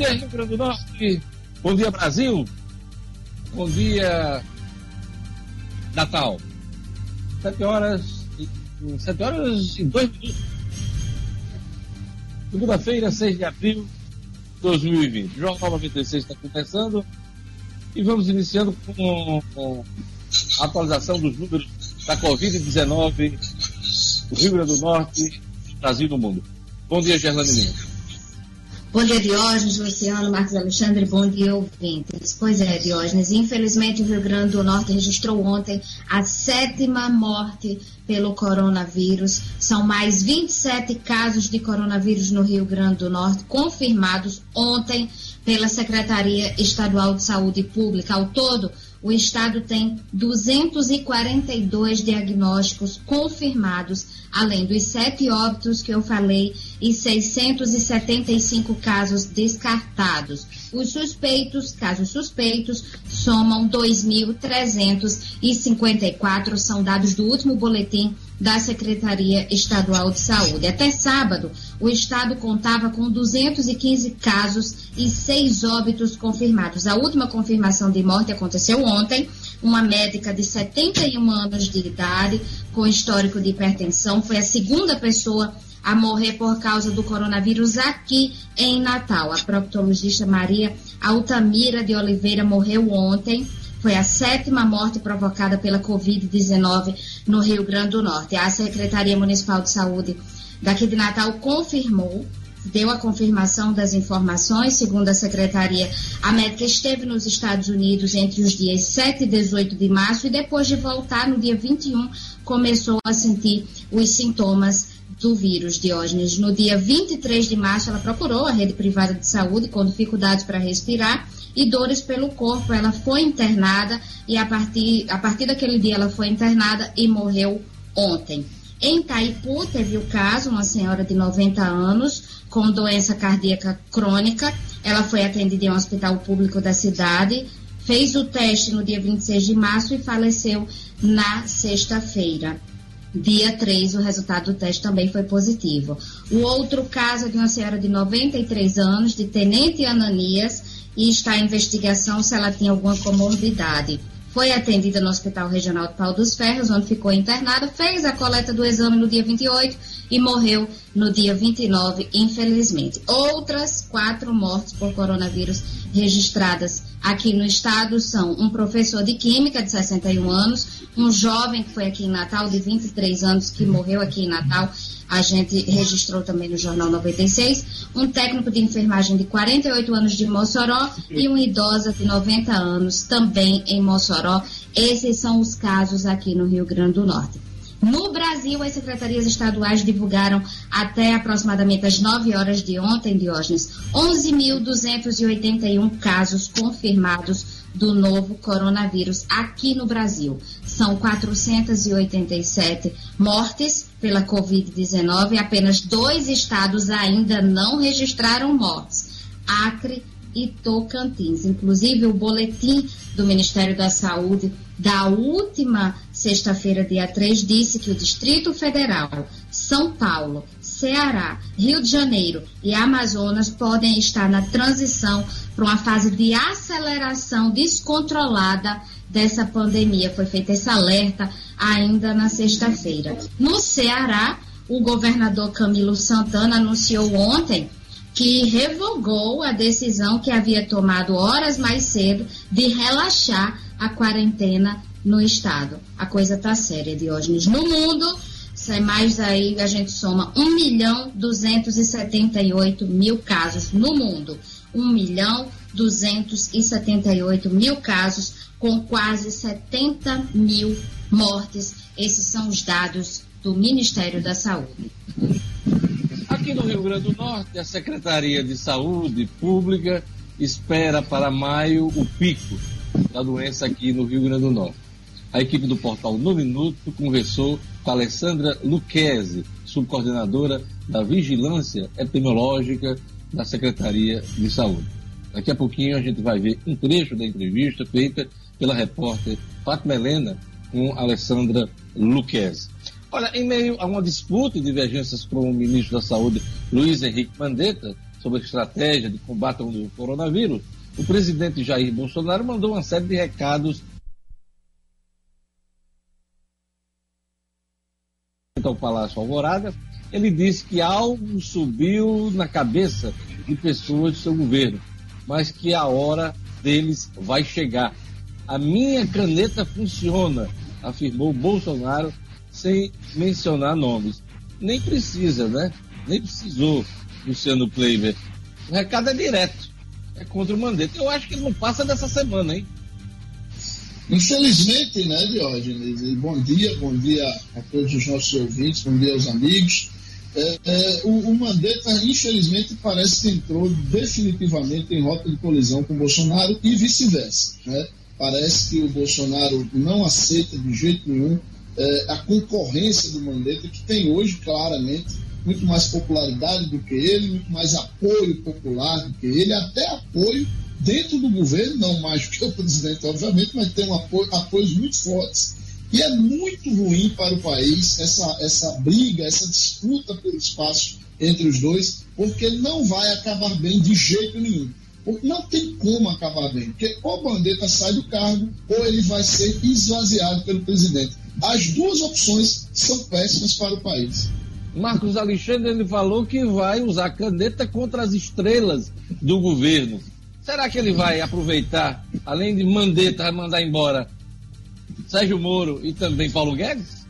dia, Rio Grande do Norte. Bom dia, Brasil. Bom dia, Natal. Sete horas, sete horas e dois minutos. Segunda-feira, 6 de abril de 2020. O Jornal 96 está começando e vamos iniciando com, com a atualização dos números da Covid-19 do Rio Grande do Norte, Brasil e no mundo. Bom dia, Gerlane Lima. Bom dia, Diógenes, Luciano, Marcos Alexandre, bom dia, ouvintes. Pois é, Diógenes, infelizmente o Rio Grande do Norte registrou ontem a sétima morte pelo coronavírus. São mais 27 casos de coronavírus no Rio Grande do Norte confirmados ontem pela Secretaria Estadual de Saúde Pública. Ao todo, o estado tem 242 diagnósticos confirmados, além dos sete óbitos que eu falei e 675 casos descartados. Os suspeitos, casos suspeitos, somam 2.354, são dados do último boletim da Secretaria Estadual de Saúde. Até sábado, o estado contava com 215 casos e seis óbitos confirmados. A última confirmação de morte aconteceu ontem. Uma médica de 71 anos de idade, com histórico de hipertensão, foi a segunda pessoa a morrer por causa do coronavírus aqui em Natal. A proctologista Maria Altamira de Oliveira morreu ontem foi a sétima morte provocada pela Covid-19 no Rio Grande do Norte. A Secretaria Municipal de Saúde daqui de Natal confirmou deu a confirmação das informações. Segundo a secretaria, a médica esteve nos Estados Unidos entre os dias 7 e 18 de março e depois de voltar no dia 21 começou a sentir os sintomas do vírus Diógenes. No dia 23 de março, ela procurou a rede privada de saúde com dificuldades para respirar e dores pelo corpo. Ela foi internada e a partir, a partir daquele dia ela foi internada e morreu ontem. Em Itaipu teve o caso, uma senhora de 90 anos com doença cardíaca crônica. Ela foi atendida em um hospital público da cidade, fez o teste no dia 26 de março e faleceu na sexta-feira. Dia 3, o resultado do teste também foi positivo. O outro caso é de uma senhora de 93 anos, de Tenente Ananias, e está em investigação se ela tinha alguma comorbidade. Foi atendida no Hospital Regional de Pau dos Ferros, onde ficou internada, fez a coleta do exame no dia 28 e morreu no dia 29, infelizmente. Outras quatro mortes por coronavírus registradas aqui no estado são um professor de química de 61 anos, um jovem que foi aqui em Natal de 23 anos que morreu aqui em Natal a gente registrou também no Jornal 96, um técnico de enfermagem de 48 anos de Mossoró e uma idosa de 90 anos também em Mossoró. Esses são os casos aqui no Rio Grande do Norte. No Brasil, as secretarias estaduais divulgaram até aproximadamente as 9 horas de ontem, Diógenes, 11.281 casos confirmados do novo coronavírus aqui no Brasil. São 487 mortes pela Covid-19 e apenas dois estados ainda não registraram mortes: Acre e Tocantins. Inclusive, o boletim do Ministério da Saúde da última sexta-feira, dia 3, disse que o Distrito Federal, São Paulo, Ceará, Rio de Janeiro e Amazonas podem estar na transição para uma fase de aceleração descontrolada dessa pandemia. Foi feito esse alerta ainda na sexta-feira. No Ceará, o governador Camilo Santana anunciou ontem que revogou a decisão que havia tomado horas mais cedo de relaxar a quarentena no estado. A coisa está séria, Diógenes. No mundo, mais aí a gente soma 1 milhão 278 mil casos no mundo. 1 milhão 278 mil casos, com quase 70 mil mortes. Esses são os dados do Ministério da Saúde. Aqui no Rio Grande do Norte, a Secretaria de Saúde Pública espera para maio o pico da doença aqui no Rio Grande do Norte. A equipe do portal No Minuto conversou com Alessandra Luquezzi, subcoordenadora da Vigilância Epidemiológica da Secretaria de Saúde. Daqui a pouquinho a gente vai ver um trecho da entrevista feita pela repórter Fátima Helena com Alessandra Luquezzi. Olha, em meio a uma disputa e divergências com o ministro da Saúde, Luiz Henrique Mandetta, sobre a estratégia de combate ao coronavírus, o presidente Jair Bolsonaro mandou uma série de recados ao Palácio Alvorada. Ele disse que algo subiu na cabeça de pessoas de seu governo, mas que a hora deles vai chegar. A minha caneta funciona, afirmou Bolsonaro sem mencionar nomes. Nem precisa, né? Nem precisou, Luciano Kleiber. O recado é direto. É contra o Mandetta. Eu acho que ele não passa dessa semana, hein? Infelizmente, né, Diógenes? Bom dia, bom dia a todos os nossos ouvintes, bom dia aos amigos. É, é, o, o Mandetta, infelizmente, parece que entrou definitivamente em rota de colisão com o Bolsonaro e vice-versa. Né? Parece que o Bolsonaro não aceita de jeito nenhum é, a concorrência do Mandetta, que tem hoje claramente muito mais popularidade do que ele, muito mais apoio popular do que ele, até apoio dentro do governo, não mais do que o presidente, obviamente, mas tem um apoio, apoios muito fortes. E é muito ruim para o país essa, essa briga, essa disputa pelo espaço entre os dois, porque não vai acabar bem de jeito nenhum. Não tem como acabar bem, porque ou o Bandeta sai do cargo ou ele vai ser esvaziado pelo presidente. As duas opções são péssimas para o país. Marcos Alexandre ele falou que vai usar caneta contra as estrelas do governo. Será que ele vai aproveitar, além de Mandetta, mandar embora Sérgio Moro e também Paulo Guedes?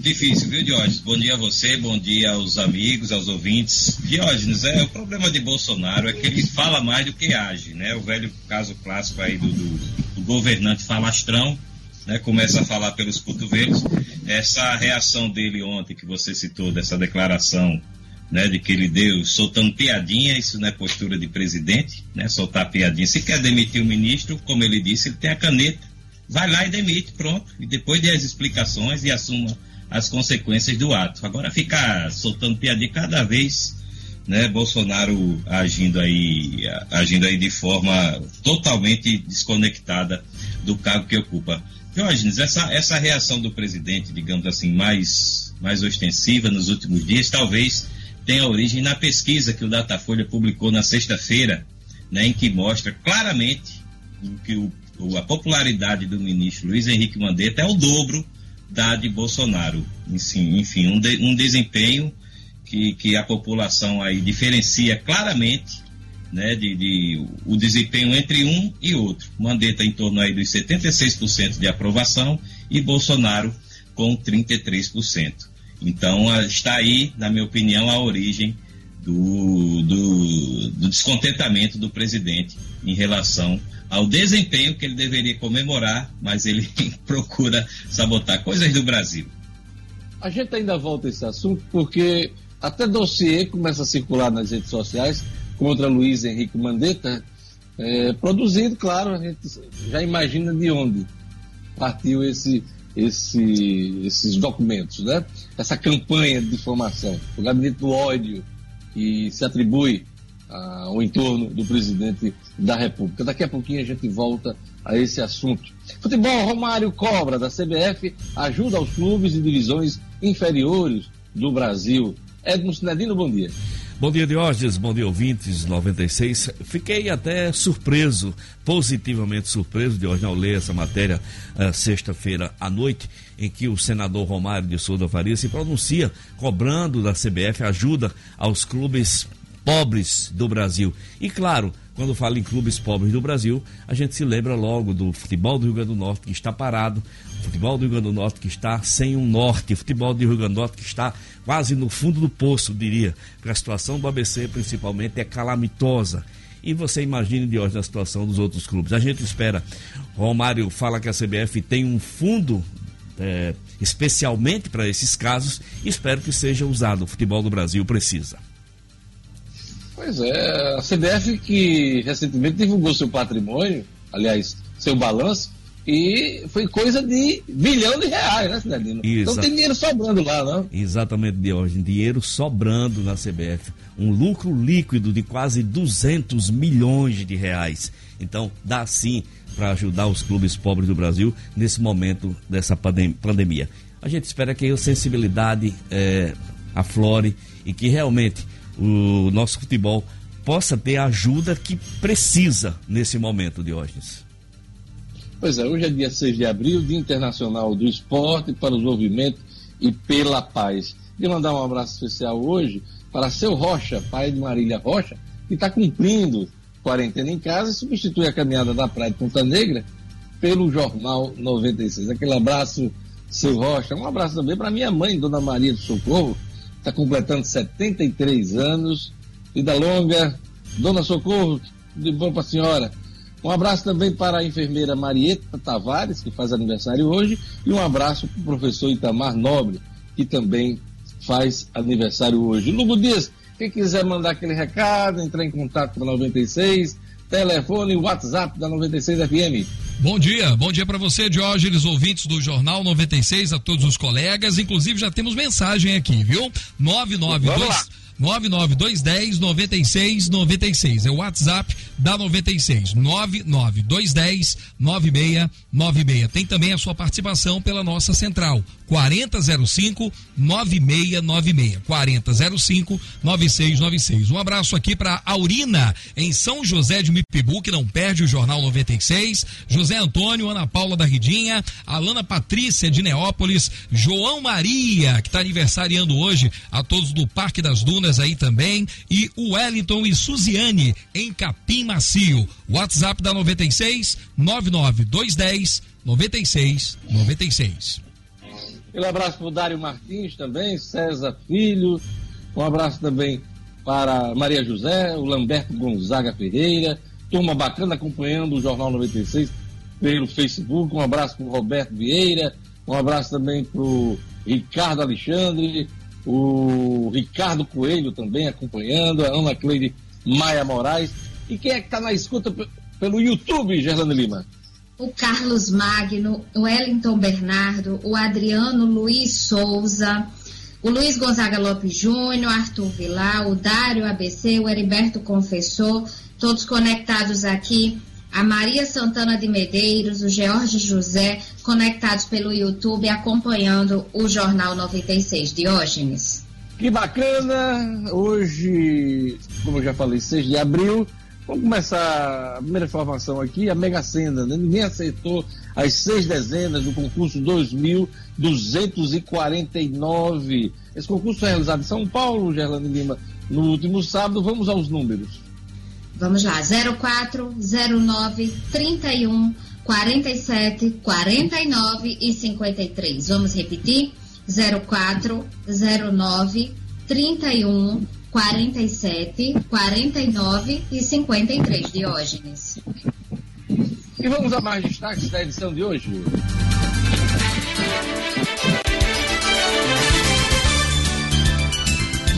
Difícil, viu, Diógenes? Bom dia a você, bom dia aos amigos, aos ouvintes. Diógenes, é, o problema de Bolsonaro é que ele fala mais do que age, né? O velho caso clássico aí do, do, do governante falastrão, né? Começa a falar pelos cotovelos. Essa reação dele ontem, que você citou, dessa declaração, né? De que ele deu soltando piadinha, isso não é postura de presidente, né? Soltar piadinha. Se quer demitir o ministro, como ele disse, ele tem a caneta, vai lá e demite, pronto. E depois dê as explicações e assuma as consequências do ato. Agora ficar soltando piadinha cada vez, né, Bolsonaro agindo aí, agindo aí de forma totalmente desconectada do cargo que ocupa. Diógenes, essa, essa reação do presidente, digamos assim, mais, mais ostensiva nos últimos dias, talvez tenha origem na pesquisa que o Datafolha publicou na sexta-feira, né, em que mostra claramente que o, a popularidade do ministro Luiz Henrique Mandetta é o dobro da de Bolsonaro. Enfim, enfim um, de, um desempenho que, que a população aí diferencia claramente né, de, de, o desempenho entre um e outro. Mandetta em torno aí dos 76% de aprovação e Bolsonaro com 33%. Então está aí, na minha opinião, a origem do, do, do descontentamento do presidente em relação ao desempenho que ele deveria comemorar, mas ele procura sabotar coisas do Brasil. A gente ainda volta a esse assunto porque até dossiê começa a circular nas redes sociais contra Luiz Henrique Mandetta, é, produzido, claro, a gente já imagina de onde partiu esse, esse, esses documentos, né? Essa campanha de difamação, o gabinete do ódio que se atribui ao entorno do presidente da República. Daqui a pouquinho a gente volta a esse assunto. Futebol, Romário Cobra, da CBF, ajuda aos clubes e divisões inferiores do Brasil. Edmo Sinedino, bom dia. Bom dia, Diógenes. Bom dia, ouvintes 96. Fiquei até surpreso, positivamente surpreso, Diógenes, ao ler essa matéria uh, sexta-feira à noite, em que o senador Romário de Souza Faria se pronuncia cobrando da CBF ajuda aos clubes pobres do Brasil. E claro, quando fala em clubes pobres do Brasil, a gente se lembra logo do futebol do Rio Grande do Norte que está parado, futebol do Rio Grande do Norte que está sem um norte, futebol do Rio Grande do Norte que está quase no fundo do poço, diria, porque a situação do ABC principalmente é calamitosa. E você imagine de hoje a situação dos outros clubes. A gente espera. Romário fala que a CBF tem um fundo é, especialmente para esses casos espero que seja usado. O futebol do Brasil precisa. Pois é, a CBF que recentemente divulgou seu patrimônio, aliás, seu balanço, e foi coisa de bilhão de reais, né, Cidadino? Então tem dinheiro sobrando lá, não? Exatamente, de hoje. Dinheiro sobrando na CBF. Um lucro líquido de quase 200 milhões de reais. Então, dá sim para ajudar os clubes pobres do Brasil nesse momento dessa pandemia. A gente espera que a sensibilidade é, aflore e que realmente o nosso futebol possa ter a ajuda que precisa nesse momento, Diógenes. Pois é, hoje é dia 6 de abril, Dia Internacional do Esporte para o Desenvolvimento e pela Paz. Queria mandar um abraço especial hoje para seu Rocha, pai de Marília Rocha, que está cumprindo quarentena em casa e substitui a caminhada da Praia de Ponta Negra pelo Jornal 96. Aquele abraço, seu Rocha. Um abraço também para minha mãe, Dona Maria do Socorro, está completando 73 anos. Vida longa, Dona Socorro, de bom para a senhora. Um abraço também para a enfermeira Marieta Tavares, que faz aniversário hoje, e um abraço para o professor Itamar Nobre, que também faz aniversário hoje. Lugo Dias, quem quiser mandar aquele recado, entrar em contato com a 96, telefone, WhatsApp da 96 FM. Bom dia, bom dia para você, Diógenes, ouvintes do Jornal 96, a todos os colegas. Inclusive, já temos mensagem aqui, viu? 992. 99210 9696. É o WhatsApp da 96. 99210 9696. Tem também a sua participação pela nossa central. 4005 9696. 4005 9696. Um abraço aqui para Aurina, em São José de Mipibu, que não perde o Jornal 96. José Antônio, Ana Paula da Ridinha, Alana Patrícia de Neópolis, João Maria, que está aniversariando hoje, a todos do Parque das Dunas aí também, e o Wellington e Suziane, em Capim Macio. WhatsApp da 96 99210 96 96. Um abraço para o Dário Martins também, César Filho. Um abraço também para Maria José, o Lamberto Gonzaga Ferreira. Turma bacana acompanhando o Jornal 96 pelo Facebook. Um abraço para o Roberto Vieira. Um abraço também para o Ricardo Alexandre, o Ricardo Coelho também acompanhando, a Ana Cleide Maia Moraes. E quem é que está na escuta pelo YouTube, Gerlane Lima? o Carlos Magno, o Wellington Bernardo, o Adriano Luiz Souza, o Luiz Gonzaga Lopes Júnior, Arthur Vilar, o Dário ABC, o Heriberto Confessor, todos conectados aqui. A Maria Santana de Medeiros, o George José, conectados pelo YouTube, acompanhando o Jornal 96. Diógenes. Que bacana! Hoje, como eu já falei, 6 de abril, Vamos começar a primeira informação aqui, a Mega Sena, né? Ninguém aceitou as seis dezenas do concurso 2249. Esse concurso foi realizado em São Paulo, Gerlane Lima, no último sábado. Vamos aos números. Vamos lá, 04, 09, 31, 47, 49 e 53. Vamos repetir? 04, 09, 31, 47, 49 e 53, Diógenes. E vamos a mais destaques da edição de hoje.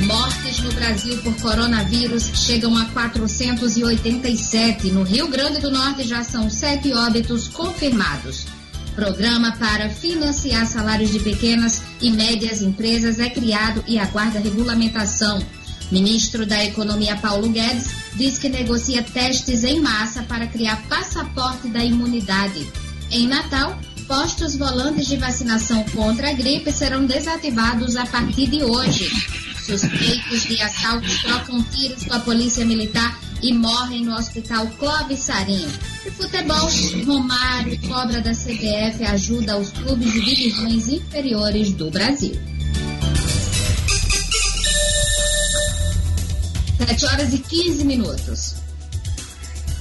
Mortes no Brasil por coronavírus chegam a 487. No Rio Grande do Norte já são sete óbitos confirmados. Programa para financiar salários de pequenas e médias empresas é criado e aguarda regulamentação. Ministro da Economia Paulo Guedes diz que negocia testes em massa para criar passaporte da imunidade. Em Natal, postos volantes de vacinação contra a gripe serão desativados a partir de hoje. Suspeitos de assaltos trocam tiros com a polícia militar e morrem no hospital Clóvis Sarinho. E futebol, Romário, cobra da CBF, ajuda os clubes de divisões inferiores do Brasil. 7 horas e 15 minutos.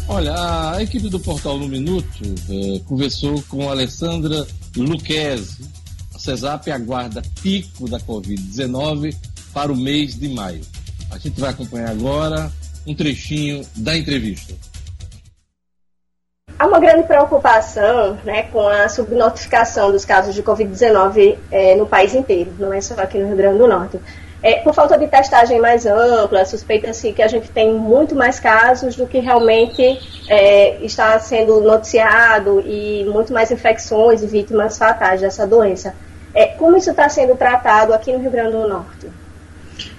Olha, a equipe do Portal No Minuto eh, conversou com Alessandra Luquezzi. A CESAP aguarda pico da Covid-19 para o mês de maio. A gente vai acompanhar agora um trechinho da entrevista. Há uma grande preocupação né, com a subnotificação dos casos de Covid-19 eh, no país inteiro, não é só aqui no Rio Grande do Norte. É, por falta de testagem mais ampla, suspeita-se que a gente tem muito mais casos do que realmente é, está sendo noticiado e muito mais infecções e vítimas fatais dessa doença. É, como isso está sendo tratado aqui no Rio Grande do Norte?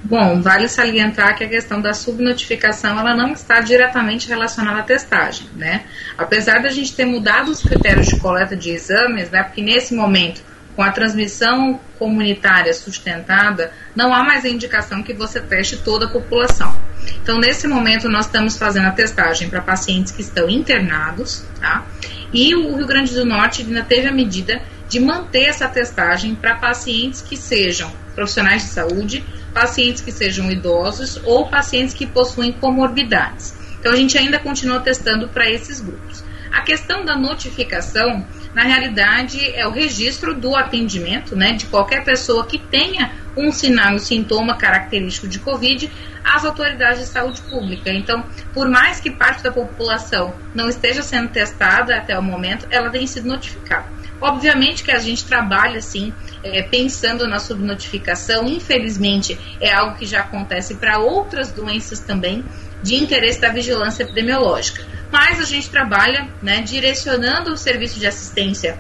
Bom, vale salientar que a questão da subnotificação ela não está diretamente relacionada à testagem, né? Apesar da gente ter mudado os critérios de coleta de exames, né? Porque nesse momento com a transmissão comunitária sustentada, não há mais a indicação que você teste toda a população. Então, nesse momento, nós estamos fazendo a testagem para pacientes que estão internados, tá? E o Rio Grande do Norte ainda teve a medida de manter essa testagem para pacientes que sejam profissionais de saúde, pacientes que sejam idosos ou pacientes que possuem comorbidades. Então, a gente ainda continua testando para esses grupos. A questão da notificação, na realidade, é o registro do atendimento, né, de qualquer pessoa que tenha um sinal, um sintoma característico de Covid, às autoridades de saúde pública. Então, por mais que parte da população não esteja sendo testada até o momento, ela tem sido notificada. Obviamente que a gente trabalha assim, é, pensando na subnotificação, infelizmente é algo que já acontece para outras doenças também, de interesse da vigilância epidemiológica. Mas a gente trabalha né, direcionando o serviço de assistência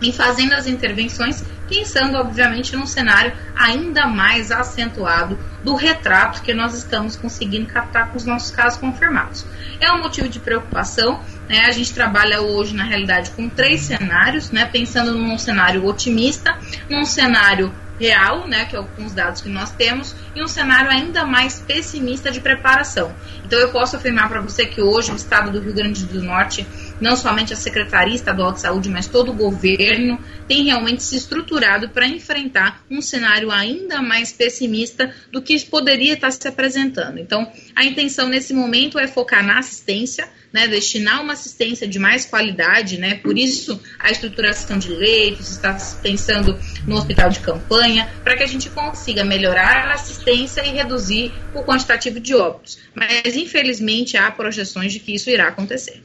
e fazendo as intervenções, pensando, obviamente, num cenário ainda mais acentuado do retrato que nós estamos conseguindo captar com os nossos casos confirmados. É um motivo de preocupação. Né? A gente trabalha hoje, na realidade, com três cenários, né? pensando num cenário otimista, num cenário real, né, que é com os dados que nós temos, e um cenário ainda mais pessimista de preparação. Então eu posso afirmar para você que hoje o estado do Rio Grande do Norte, não somente a Secretaria Estadual de Saúde, mas todo o governo tem realmente se estruturado para enfrentar um cenário ainda mais pessimista do que poderia estar se apresentando. Então, a intenção nesse momento é focar na assistência, né, destinar uma assistência de mais qualidade, né, por isso a estruturação de leitos, está pensando no hospital de campanha, para que a gente consiga melhorar a assistência e reduzir o quantitativo de óbitos. Mas, infelizmente, há projeções de que isso irá acontecer.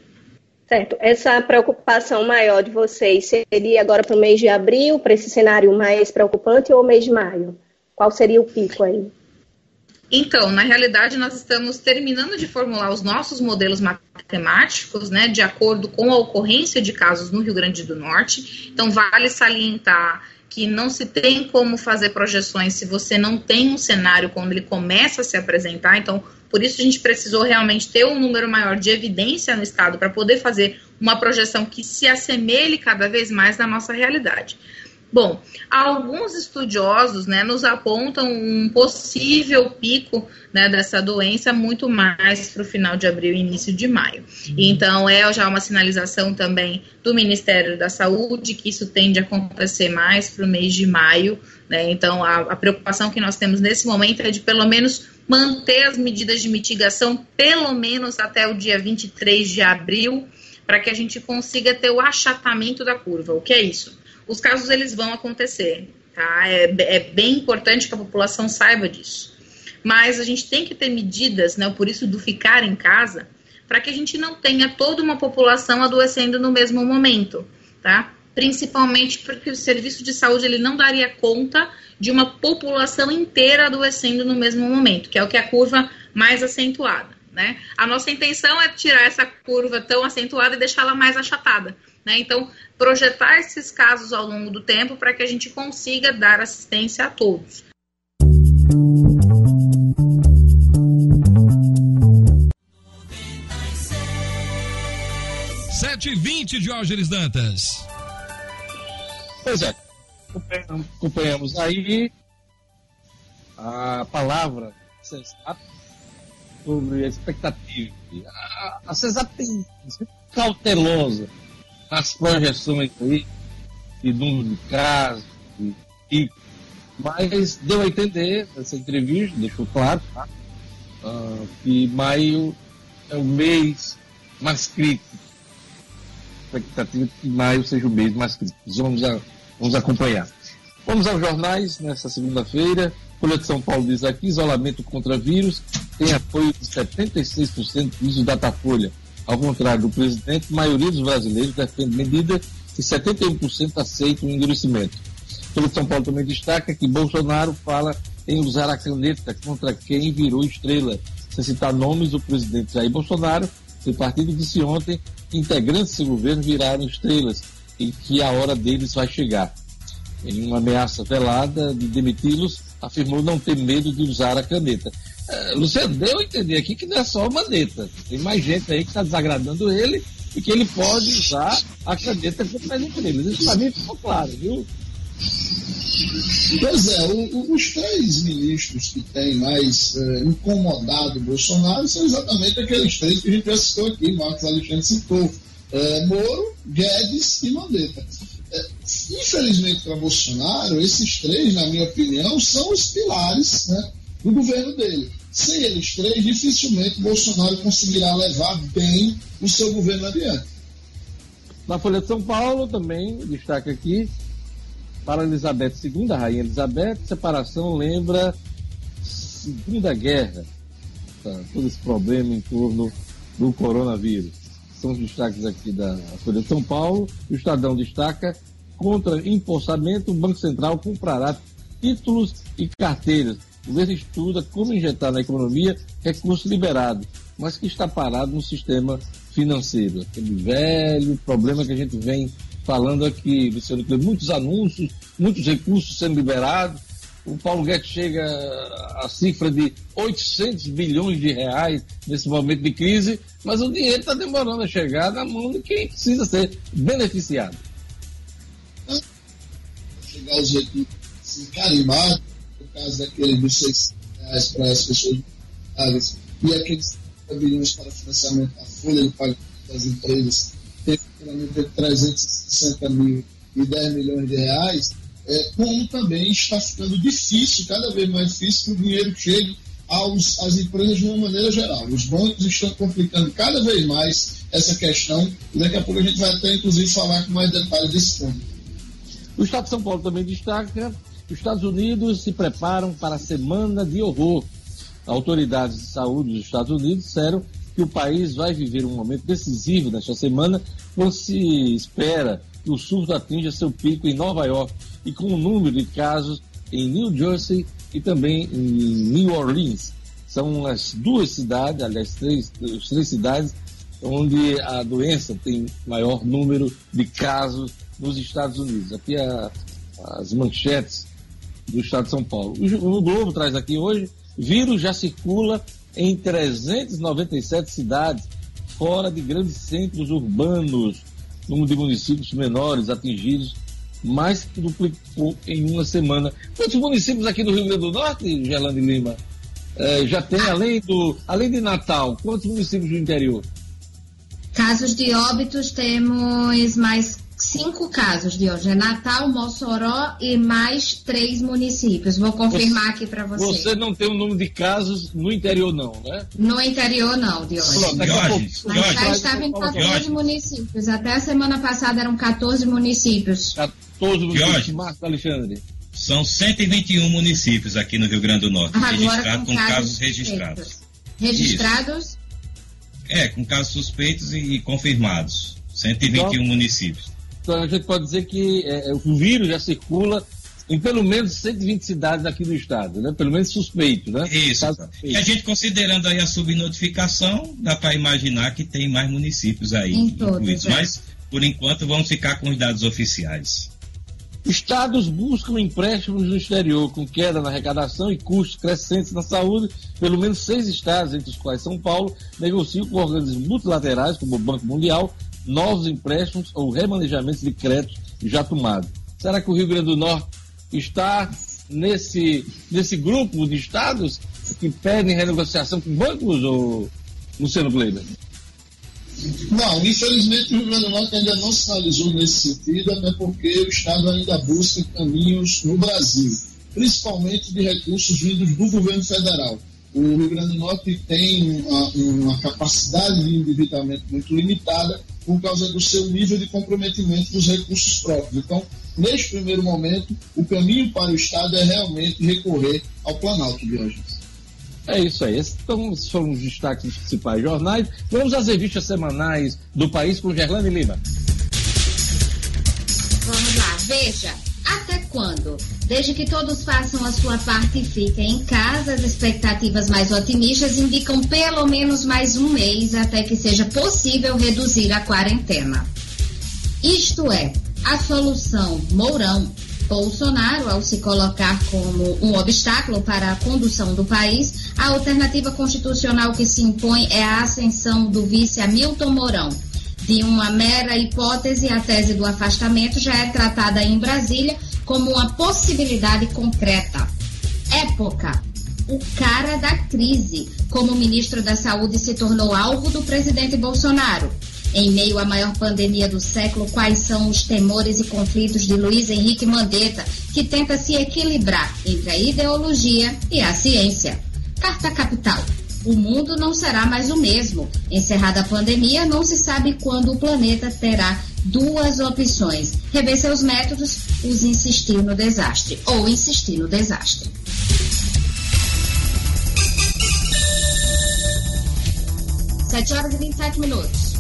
Certo. Essa preocupação maior de vocês seria agora para o mês de abril, para esse cenário mais preocupante, ou mês de maio? Qual seria o pico aí? Então, na realidade, nós estamos terminando de formular os nossos modelos matemáticos, né, de acordo com a ocorrência de casos no Rio Grande do Norte. Então, vale salientar que não se tem como fazer projeções se você não tem um cenário quando ele começa a se apresentar. Então, por isso a gente precisou realmente ter um número maior de evidência no estado para poder fazer uma projeção que se assemelhe cada vez mais da nossa realidade. Bom, alguns estudiosos né, nos apontam um possível pico né, dessa doença muito mais para o final de abril e início de maio. Uhum. Então, é já uma sinalização também do Ministério da Saúde que isso tende a acontecer mais para o mês de maio. Né? Então, a, a preocupação que nós temos nesse momento é de pelo menos manter as medidas de mitigação pelo menos até o dia 23 de abril, para que a gente consiga ter o achatamento da curva. O que é isso? os casos eles vão acontecer, tá? É, é bem importante que a população saiba disso. Mas a gente tem que ter medidas, né? Por isso do ficar em casa, para que a gente não tenha toda uma população adoecendo no mesmo momento, tá? Principalmente porque o serviço de saúde ele não daria conta de uma população inteira adoecendo no mesmo momento, que é o que é a curva mais acentuada, né? A nossa intenção é tirar essa curva tão acentuada e deixá-la mais achatada. Né? Então, projetar esses casos ao longo do tempo para que a gente consiga dar assistência a todos. Sete e vinte, Diógenes Dantas. Pois é, acompanhamos aí a palavra sobre a expectativa. A, a CESAP tem cautelosa as projeções aí, de número de casos, de mas deu a entender nessa entrevista, deixou claro, tá? uh, que maio é o mês mais crítico. A expectativa que maio seja o mês mais crítico. Vamos, a, vamos acompanhar. Vamos aos jornais nessa segunda-feira. Folha de São Paulo diz aqui: isolamento contra vírus tem apoio de 76% diz o Datafolha. Ao contrário do presidente, a maioria dos brasileiros defende medida e 71% aceitam o endurecimento. Pelo São Paulo também destaca que Bolsonaro fala em usar a caneta contra quem virou estrela. Sem citar nomes, o presidente Jair Bolsonaro, seu partido disse ontem que integrantes do governo viraram estrelas e que a hora deles vai chegar. Em uma ameaça velada de demiti-los, afirmou não ter medo de usar a caneta. É, Luciano, deu a entender aqui que não é só uma caneta. Tem mais gente aí que está desagradando ele e que ele pode usar a caneta como mais estrelas. Isso para mim ficou claro, viu? Pois é, o, o, os três ministros que têm mais é, incomodado o Bolsonaro são exatamente aqueles três que a gente já citou aqui, Marcos Alexandre citou, é, Moro, Guedes e Mandetta. É, infelizmente para Bolsonaro, esses três, na minha opinião, são os pilares né, do governo dele. Sem eles três, dificilmente Bolsonaro conseguirá levar bem o seu governo adiante. Na Folha de São Paulo também, destaque aqui, para Elizabeth II, a Rainha Elizabeth, separação lembra Segunda Guerra, tá, todo esse problema em torno do coronavírus. São os destaques aqui da Folha de São Paulo. O Estadão destaca contra empossamento, o Banco Central comprará títulos e carteiras. O governo estuda como injetar na economia recurso liberado, mas que está parado no sistema financeiro. Aquele velho problema que a gente vem falando aqui, Luciano, muitos anúncios, muitos recursos sendo liberados. O Paulo Guedes chega à cifra de 800 bilhões de reais nesse momento de crise, mas o dinheiro está demorando a chegar na mão de quem precisa ser beneficiado. Chegar os recursos assim, carimbados, no caso daquele dos 600 reais para as pessoas e aqueles bilhões para financiamento da folha de pagamento das empresas, tem entre 360 mil e 10 milhões de reais, é, como também está ficando difícil, cada vez mais difícil, que o dinheiro chegue aos, às empresas de uma maneira geral. Os bancos estão complicando cada vez mais essa questão e daqui a pouco a gente vai até, inclusive, falar com mais detalhes desse ponto. O Estado de São Paulo também destaca que os Estados Unidos se preparam para a semana de horror. Autoridades de saúde dos Estados Unidos disseram que o país vai viver um momento decisivo nesta semana, quando se espera que o surto atinja seu pico em Nova York e com o número de casos em New Jersey e também em New Orleans. São as duas cidades, aliás, três, as três cidades onde a doença tem maior número de casos nos Estados Unidos. Aqui a, as manchetes do estado de São Paulo. O, o Globo traz aqui hoje, vírus já circula em 397 cidades, fora de grandes centros urbanos, número de municípios menores atingidos mais que duplicou em uma semana. Quantos municípios aqui do Rio Grande do Norte, Gerlane Lima, é, já tem, além, do, além de Natal, quantos municípios do interior? Casos de óbitos temos mais cinco casos de hoje. É Natal, Mossoró e mais três municípios. Vou confirmar você, aqui para você. Você não tem o um número de casos no interior, não, né? No interior, não, de hoje. Pronto, Mas já estava em 14 municípios. Até a semana passada eram 14 municípios. 14 municípios, Marcos Alexandre. São 121 municípios aqui no Rio Grande do Norte, registrados com, com casos, casos registrados. Registrados? Isso. É, com casos suspeitos e, e confirmados. 121 então, municípios. Então a gente pode dizer que é, é o vírus já circula em pelo menos 120 cidades aqui do estado, né? Pelo menos suspeito, né? Isso. E a gente considerando aí a subnotificação, dá para imaginar que tem mais municípios aí em incluídos. Todos, é. Mas, por enquanto, vamos ficar com os dados oficiais. Estados buscam empréstimos no exterior, com queda na arrecadação e custos crescentes na saúde. Pelo menos seis estados, entre os quais São Paulo, negociam com organismos multilaterais, como o Banco Mundial, novos empréstimos ou remanejamentos de créditos já tomados. Será que o Rio Grande do Norte está nesse, nesse grupo de estados que pedem renegociação com bancos, ou Luciano Kleiber? Não, infelizmente o Rio Grande do Norte ainda não sinalizou nesse sentido, até porque o Estado ainda busca caminhos no Brasil, principalmente de recursos vindos do governo federal. O Rio Grande do Norte tem uma, uma capacidade de endividamento muito limitada por causa do seu nível de comprometimento dos recursos próprios. Então, neste primeiro momento, o caminho para o Estado é realmente recorrer ao Planalto de hoje. É isso aí. Esses são os destaques dos principais jornais. Vamos às revistas semanais do país com Gerlane Lima. Vamos lá, veja. Até quando? Desde que todos façam a sua parte e fiquem em casa, as expectativas mais otimistas indicam pelo menos mais um mês até que seja possível reduzir a quarentena. Isto é, a solução Mourão Bolsonaro, ao se colocar como um obstáculo para a condução do país, a alternativa constitucional que se impõe é a ascensão do vice Hamilton Mourão. De uma mera hipótese, a tese do afastamento já é tratada em Brasília como uma possibilidade concreta. Época. O cara da crise, como ministro da Saúde se tornou alvo do presidente Bolsonaro. Em meio à maior pandemia do século, quais são os temores e conflitos de Luiz Henrique Mandetta, que tenta se equilibrar entre a ideologia e a ciência? Carta Capital. O mundo não será mais o mesmo. Encerrada a pandemia, não se sabe quando o planeta terá duas opções: rever seus métodos, os insistir no desastre ou insistir no desastre. Sete horas e vinte e sete minutos.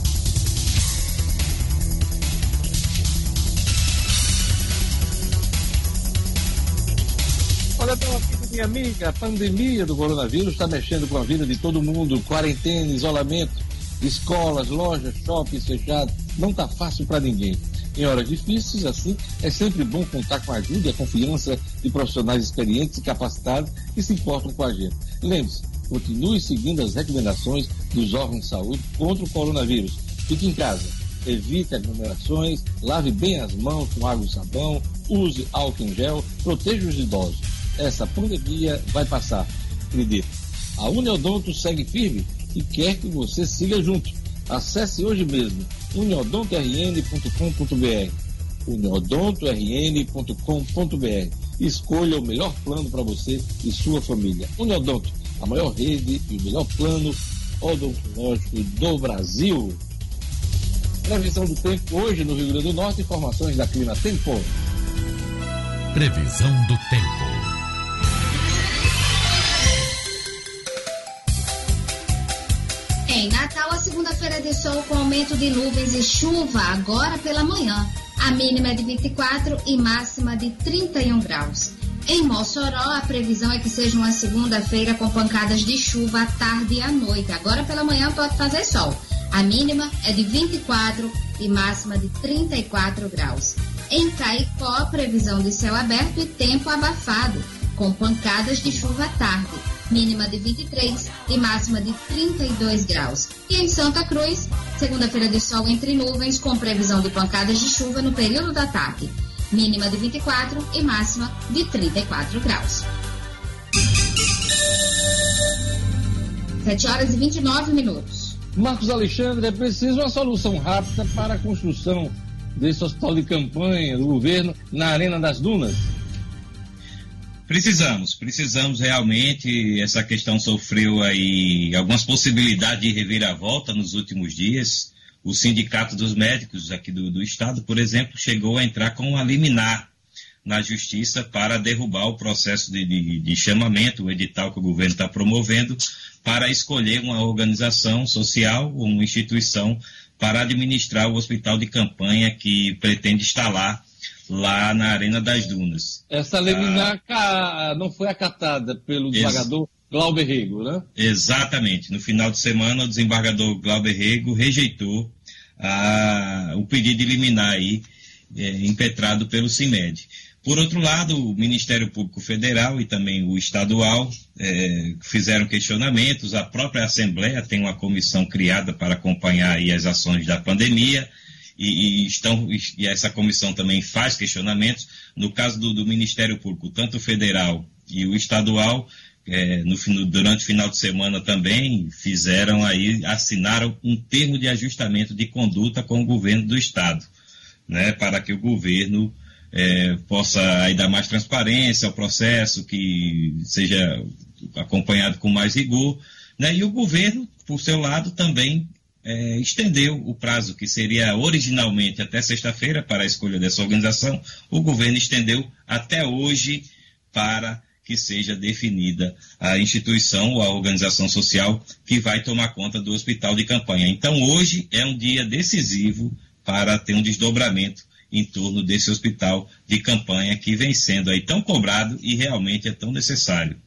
Olha, aqui minha amiga, a pandemia do coronavírus está mexendo com a vida de todo mundo, quarentena, isolamento, escolas, lojas, shoppings fechados, não está fácil para ninguém. Em horas difíceis, assim, é sempre bom contar com a ajuda e a confiança de profissionais experientes e capacitados que se importam com a gente. Lembre-se, continue seguindo as recomendações dos órgãos de saúde contra o coronavírus. Fique em casa, evite aglomerações, lave bem as mãos com água e sabão, use álcool em gel, proteja os idosos. Essa pandemia vai passar, acredite. A Uniodonto segue firme e quer que você siga junto. Acesse hoje mesmo uniodontorn.com.br uniodontorn.com.br Escolha o melhor plano para você e sua família. Uniodonto, a maior rede e o melhor plano odontológico do Brasil. Previsão do tempo hoje no Rio Grande do Norte, informações da Clima Tempo. Previsão do tempo. Em Natal, a segunda-feira de sol com aumento de nuvens e chuva agora pela manhã. A mínima é de 24 e máxima de 31 graus. Em Mossoró, a previsão é que seja uma segunda-feira com pancadas de chuva à tarde e à noite. Agora pela manhã pode fazer sol. A mínima é de 24 e máxima de 34 graus. Em Caicó, previsão de céu aberto e tempo abafado, com pancadas de chuva à tarde mínima de 23 e máxima de 32 graus. E em Santa Cruz, segunda-feira de sol entre nuvens, com previsão de pancadas de chuva no período da tarde, mínima de 24 e máxima de 34 graus. 7 horas e 29 minutos. Marcos Alexandre, é preciso uma solução rápida para a construção desse hospital de campanha do governo na Arena das Dunas. Precisamos, precisamos realmente. Essa questão sofreu aí algumas possibilidades de reviravolta nos últimos dias. O Sindicato dos Médicos aqui do, do Estado, por exemplo, chegou a entrar com uma liminar na Justiça para derrubar o processo de, de, de chamamento, o edital que o governo está promovendo, para escolher uma organização social, uma instituição para administrar o hospital de campanha que pretende instalar lá na Arena das Dunas. Essa liminar ah, não foi acatada pelo desembargador Glauber Rego, né? Exatamente. No final de semana, o desembargador Glauber Rego rejeitou ah, o pedido de liminar aí, é, impetrado pelo CIMED. Por outro lado, o Ministério Público Federal e também o estadual é, fizeram questionamentos. A própria Assembleia tem uma comissão criada para acompanhar as ações da pandemia e, e, estão, e essa comissão também faz questionamentos. No caso do, do Ministério Público, tanto o federal e o estadual, é, no, durante o final de semana também fizeram aí, assinaram um termo de ajustamento de conduta com o governo do Estado, né, para que o governo é, possa aí dar mais transparência ao processo, que seja acompanhado com mais rigor, né, e o governo, por seu lado, também é, estendeu o prazo que seria originalmente até sexta-feira para a escolha dessa organização, o governo estendeu até hoje para que seja definida a instituição ou a organização social que vai tomar conta do hospital de campanha. Então, hoje é um dia decisivo para ter um desdobramento em torno desse hospital de campanha que vem sendo aí tão cobrado e realmente é tão necessário.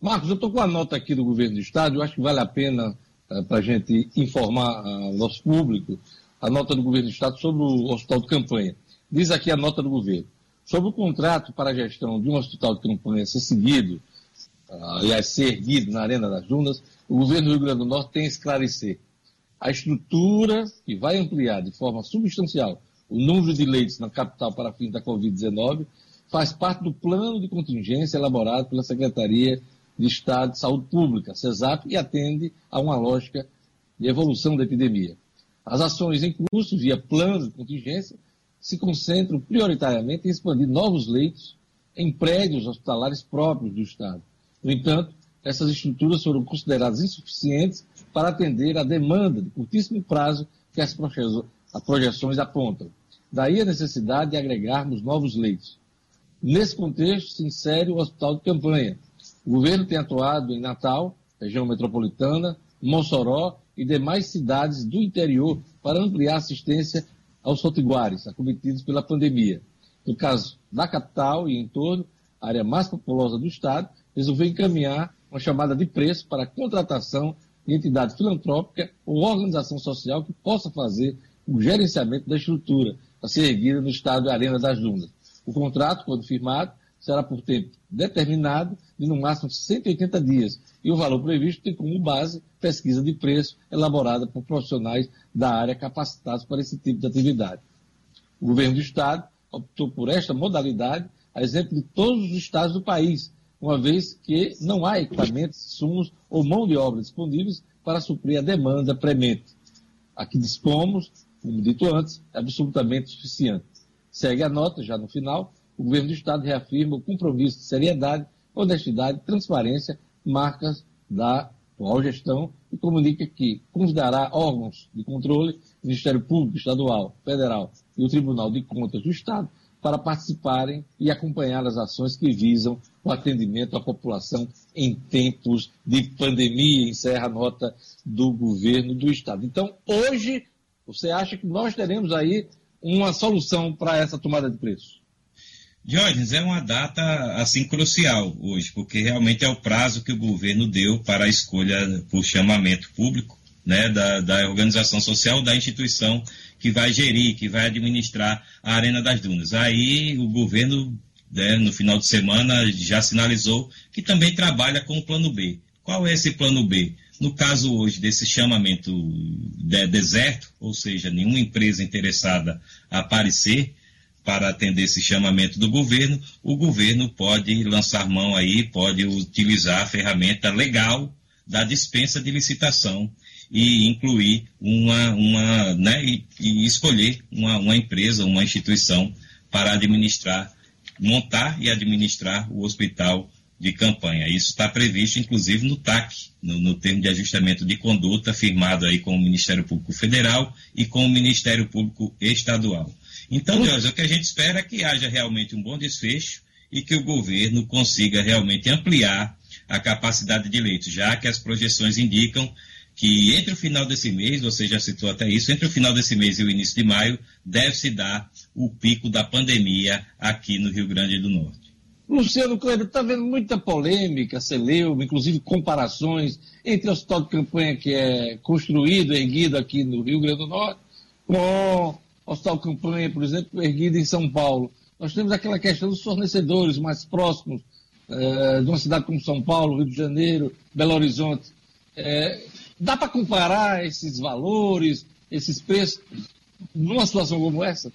Marcos, eu estou com a nota aqui do governo do Estado, eu acho que vale a pena para a gente informar uh, o nosso público, a nota do governo do Estado sobre o hospital de campanha. Diz aqui a nota do governo. Sobre o contrato para a gestão de um hospital de campanha ser seguido, uh, aliás, ser erguido na Arena das Dunas, o governo do Rio Grande do Norte tem a esclarecer a estrutura que vai ampliar de forma substancial o número de leitos na capital para fim da Covid-19 faz parte do plano de contingência elaborado pela Secretaria de Estado de Saúde Pública, CESAP, e atende a uma lógica de evolução da epidemia. As ações em curso, via plano de contingência, se concentram prioritariamente em expandir novos leitos em prédios hospitalares próprios do Estado. No entanto, essas estruturas foram consideradas insuficientes para atender a demanda de curtíssimo prazo que as projeções apontam. Daí a necessidade de agregarmos novos leitos. Nesse contexto se insere o hospital de campanha. O governo tem atuado em Natal, região metropolitana, Mossoró e demais cidades do interior para ampliar assistência aos potiguares acometidos pela pandemia. No caso da capital e em torno, a área mais populosa do Estado, resolveu encaminhar uma chamada de preço para a contratação de entidade filantrópica ou organização social que possa fazer o gerenciamento da estrutura a ser erguida no estado da Arena das Dunas. O contrato, quando firmado, será por tempo determinado de no máximo 180 dias e o valor previsto tem como base pesquisa de preço elaborada por profissionais da área capacitados para esse tipo de atividade. O governo do Estado optou por esta modalidade, a exemplo de todos os estados do país, uma vez que não há equipamentos, sumos ou mão de obra disponíveis para suprir a demanda premente. Aqui dispomos, como dito antes, é absolutamente suficiente. Segue a nota, já no final, o governo do Estado reafirma o compromisso de seriedade, honestidade, transparência, marcas da atual gestão e comunica que convidará órgãos de controle, Ministério Público Estadual, Federal e o Tribunal de Contas do Estado para participarem e acompanhar as ações que visam o atendimento à população em tempos de pandemia, encerra a nota do governo do Estado. Então, hoje, você acha que nós teremos aí uma solução para essa tomada de preço? Diógenes, é uma data assim crucial hoje, porque realmente é o prazo que o governo deu para a escolha por chamamento público né, da, da organização social, da instituição que vai gerir, que vai administrar a Arena das Dunas. Aí o governo, né, no final de semana, já sinalizou que também trabalha com o plano B. Qual é esse plano B? No caso hoje desse chamamento de deserto, ou seja, nenhuma empresa interessada a aparecer, para atender esse chamamento do governo, o governo pode lançar mão aí, pode utilizar a ferramenta legal da dispensa de licitação e incluir uma, uma né, e, e escolher uma, uma empresa, uma instituição para administrar, montar e administrar o hospital de campanha. Isso está previsto, inclusive, no TAC, no, no, termo de ajustamento de conduta, firmado aí com o Ministério Público Federal e com o Ministério Público Estadual. Então, Deus, o que a gente espera é que haja realmente um bom desfecho e que o governo consiga realmente ampliar a capacidade de leitos, já que as projeções indicam que entre o final desse mês, você já citou até isso, entre o final desse mês e o início de maio, deve se dar o pico da pandemia aqui no Rio Grande do Norte. Luciano Kleber, está vendo muita polêmica, leu, inclusive comparações entre o hospital de campanha que é construído, erguido aqui no Rio Grande do Norte, com Hospital Campanha, por exemplo, erguido em São Paulo. Nós temos aquela questão dos fornecedores mais próximos é, de uma cidade como São Paulo, Rio de Janeiro, Belo Horizonte. É, dá para comparar esses valores, esses preços, numa situação como essa?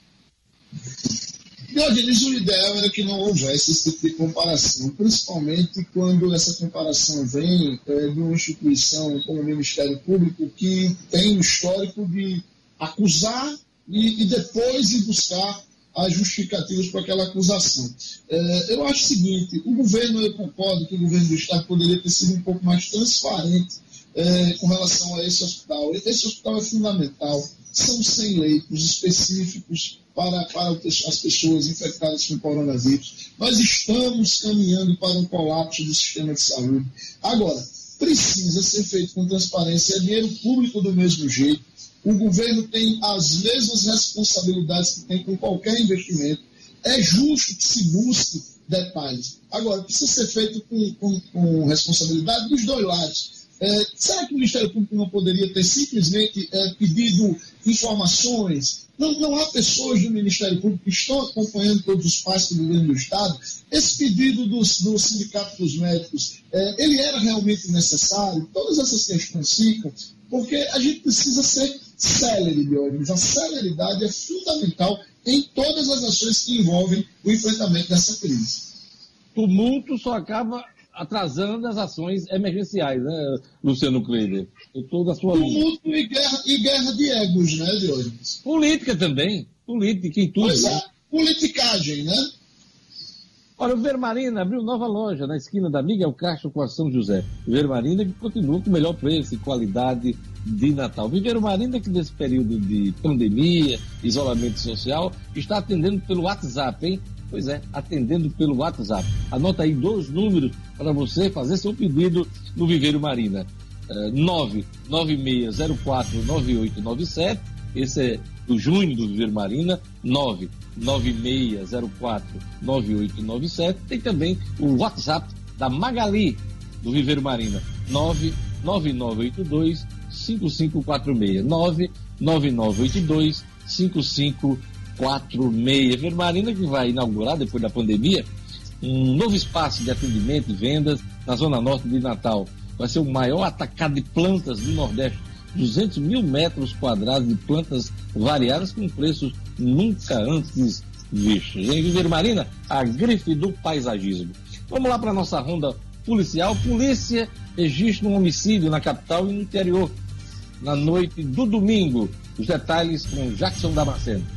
Diogenes, o ideal era que não houvesse esse tipo de comparação, principalmente quando essa comparação vem é, de uma instituição como o Ministério Público, que tem o histórico de acusar e, e depois ir buscar as justificativas para aquela acusação. É, eu acho o seguinte: o governo, eu concordo que o governo do Estado poderia ter sido um pouco mais transparente é, com relação a esse hospital. Esse hospital é fundamental. São 100 leitos específicos para, para as pessoas infectadas com coronavírus. Nós estamos caminhando para um colapso do sistema de saúde. Agora, precisa ser feito com transparência. É dinheiro público do mesmo jeito o governo tem as mesmas responsabilidades que tem com qualquer investimento. É justo que se busque detalhes. Agora, precisa ser feito com, com, com responsabilidade dos dois lados. É, será que o Ministério Público não poderia ter simplesmente é, pedido informações? Não, não há pessoas do Ministério Público que estão acompanhando todos os passos do governo do Estado. Esse pedido do, do Sindicato dos Médicos, é, ele era realmente necessário? Todas essas questões ficam, porque a gente precisa ser célere, Diógenes. A celeridade é fundamental em todas as ações que envolvem o enfrentamento dessa crise. Tumulto só acaba atrasando as ações emergenciais, né, Luciano Kleider? Toda a sua Tumulto e guerra, e guerra de egos, né, Diogenes? Política também. Política em tudo. Pois é, politicagem, né? Olha, o Vermarina abriu nova loja na esquina da Miguel Castro com a São José. Vermarina que continua com o melhor preço e qualidade de Natal. Viveiro Marina que nesse período de pandemia, isolamento social, está atendendo pelo WhatsApp, hein? Pois é, atendendo pelo WhatsApp. Anota aí dois números para você fazer seu pedido no Viveiro Marina. Uh, 996049897, esse é do junho do Viveiro Marina, 996049897. Tem também o WhatsApp da Magali, do Viveiro Marina, 99982 5546. 99982 5546. Vermarina que vai inaugurar, depois da pandemia, um novo espaço de atendimento e vendas na Zona Norte de Natal. Vai ser o maior atacado de plantas do Nordeste. 200 mil metros quadrados de plantas variadas com preços nunca antes vistos. Em Vermarina, a grife do paisagismo. Vamos lá para nossa ronda policial. Polícia registra um homicídio na capital e no interior na noite do domingo. Os detalhes com Jackson Damasceno.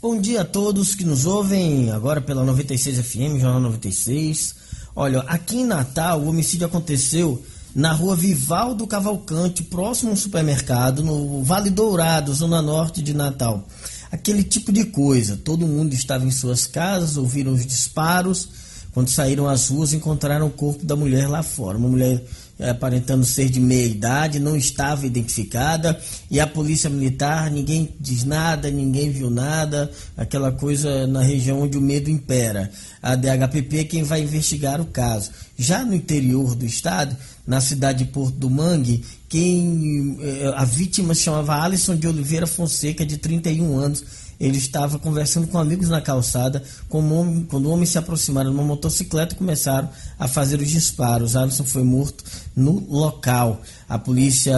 Bom dia a todos que nos ouvem agora pela 96 FM, Jornal 96. Olha, aqui em Natal o homicídio aconteceu na rua Vivaldo Cavalcante, próximo ao supermercado, no Vale Dourado, zona norte de Natal. Aquele tipo de coisa. Todo mundo estava em suas casas, ouviram os disparos. Quando saíram às ruas, encontraram o corpo da mulher lá fora. Uma mulher aparentando ser de meia idade, não estava identificada, e a polícia militar, ninguém diz nada, ninguém viu nada, aquela coisa na região onde o medo impera. A DHPP é quem vai investigar o caso. Já no interior do estado, na cidade de Porto do Mangue, quem é, a vítima chamava Alisson de Oliveira Fonseca, de 31 anos, ele estava conversando com amigos na calçada, quando o homem se aproximaram de uma motocicleta começaram a fazer os disparos. Alisson foi morto no local. A polícia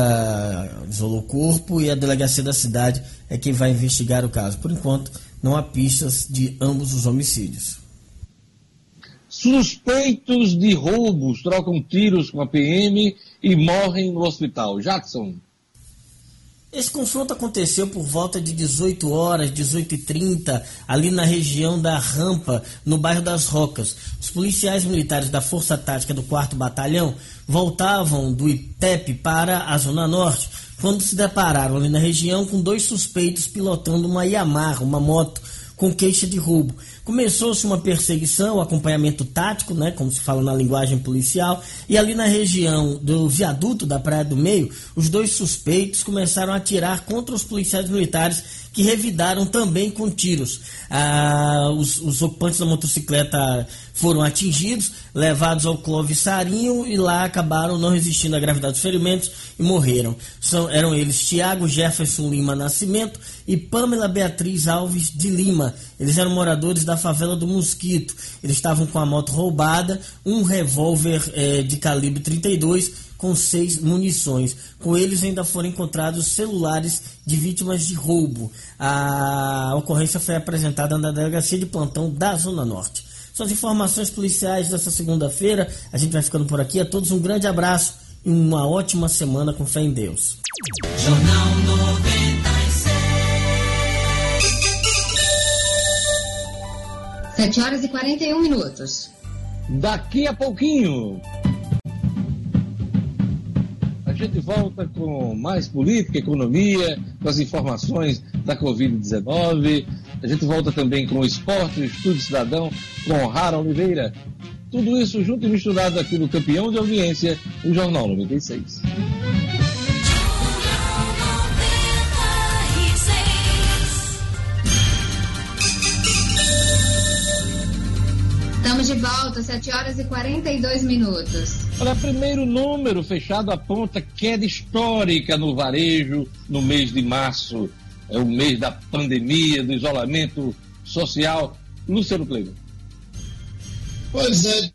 isolou o corpo e a delegacia da cidade é quem vai investigar o caso. Por enquanto, não há pistas de ambos os homicídios. Suspeitos de roubos trocam tiros com a PM e morrem no hospital. Jackson. Esse confronto aconteceu por volta de 18 horas, 18 e 30 ali na região da Rampa, no bairro das Rocas. Os policiais militares da Força Tática do 4 Batalhão voltavam do ITEP para a Zona Norte, quando se depararam ali na região com dois suspeitos pilotando uma Yamaha, uma moto, com queixa de roubo. Começou-se uma perseguição, acompanhamento tático, né, como se fala na linguagem policial, e ali na região do viaduto da Praia do Meio, os dois suspeitos começaram a atirar contra os policiais militares que revidaram também com tiros. Ah, os, os, ocupantes da motocicleta foram atingidos, levados ao Clóvis Sarinho e lá acabaram não resistindo à gravidade dos ferimentos e morreram. São, eram eles Tiago Jefferson Lima Nascimento e Pamela Beatriz Alves de Lima. Eles eram moradores da favela do Mosquito. Eles estavam com a moto roubada, um revólver eh, de calibre 32 com seis munições. Com eles ainda foram encontrados celulares de vítimas de roubo. A ocorrência foi apresentada na delegacia de plantão da Zona Norte. São as informações policiais dessa segunda-feira. A gente vai ficando por aqui. A todos um grande abraço e uma ótima semana com fé em Deus. Jornal 96. 7 horas e 41 minutos. Daqui a pouquinho gente volta com mais política, economia, com as informações da Covid-19. A gente volta também com o esporte, o Estúdio Cidadão, com Rara Oliveira. Tudo isso junto e misturado aqui no campeão de audiência, o Jornal 96. De volta, 7 horas e 42 minutos. Olha, primeiro número fechado aponta queda histórica no varejo no mês de março. É o mês da pandemia, do isolamento social. Luciano Cleiton. Pois é,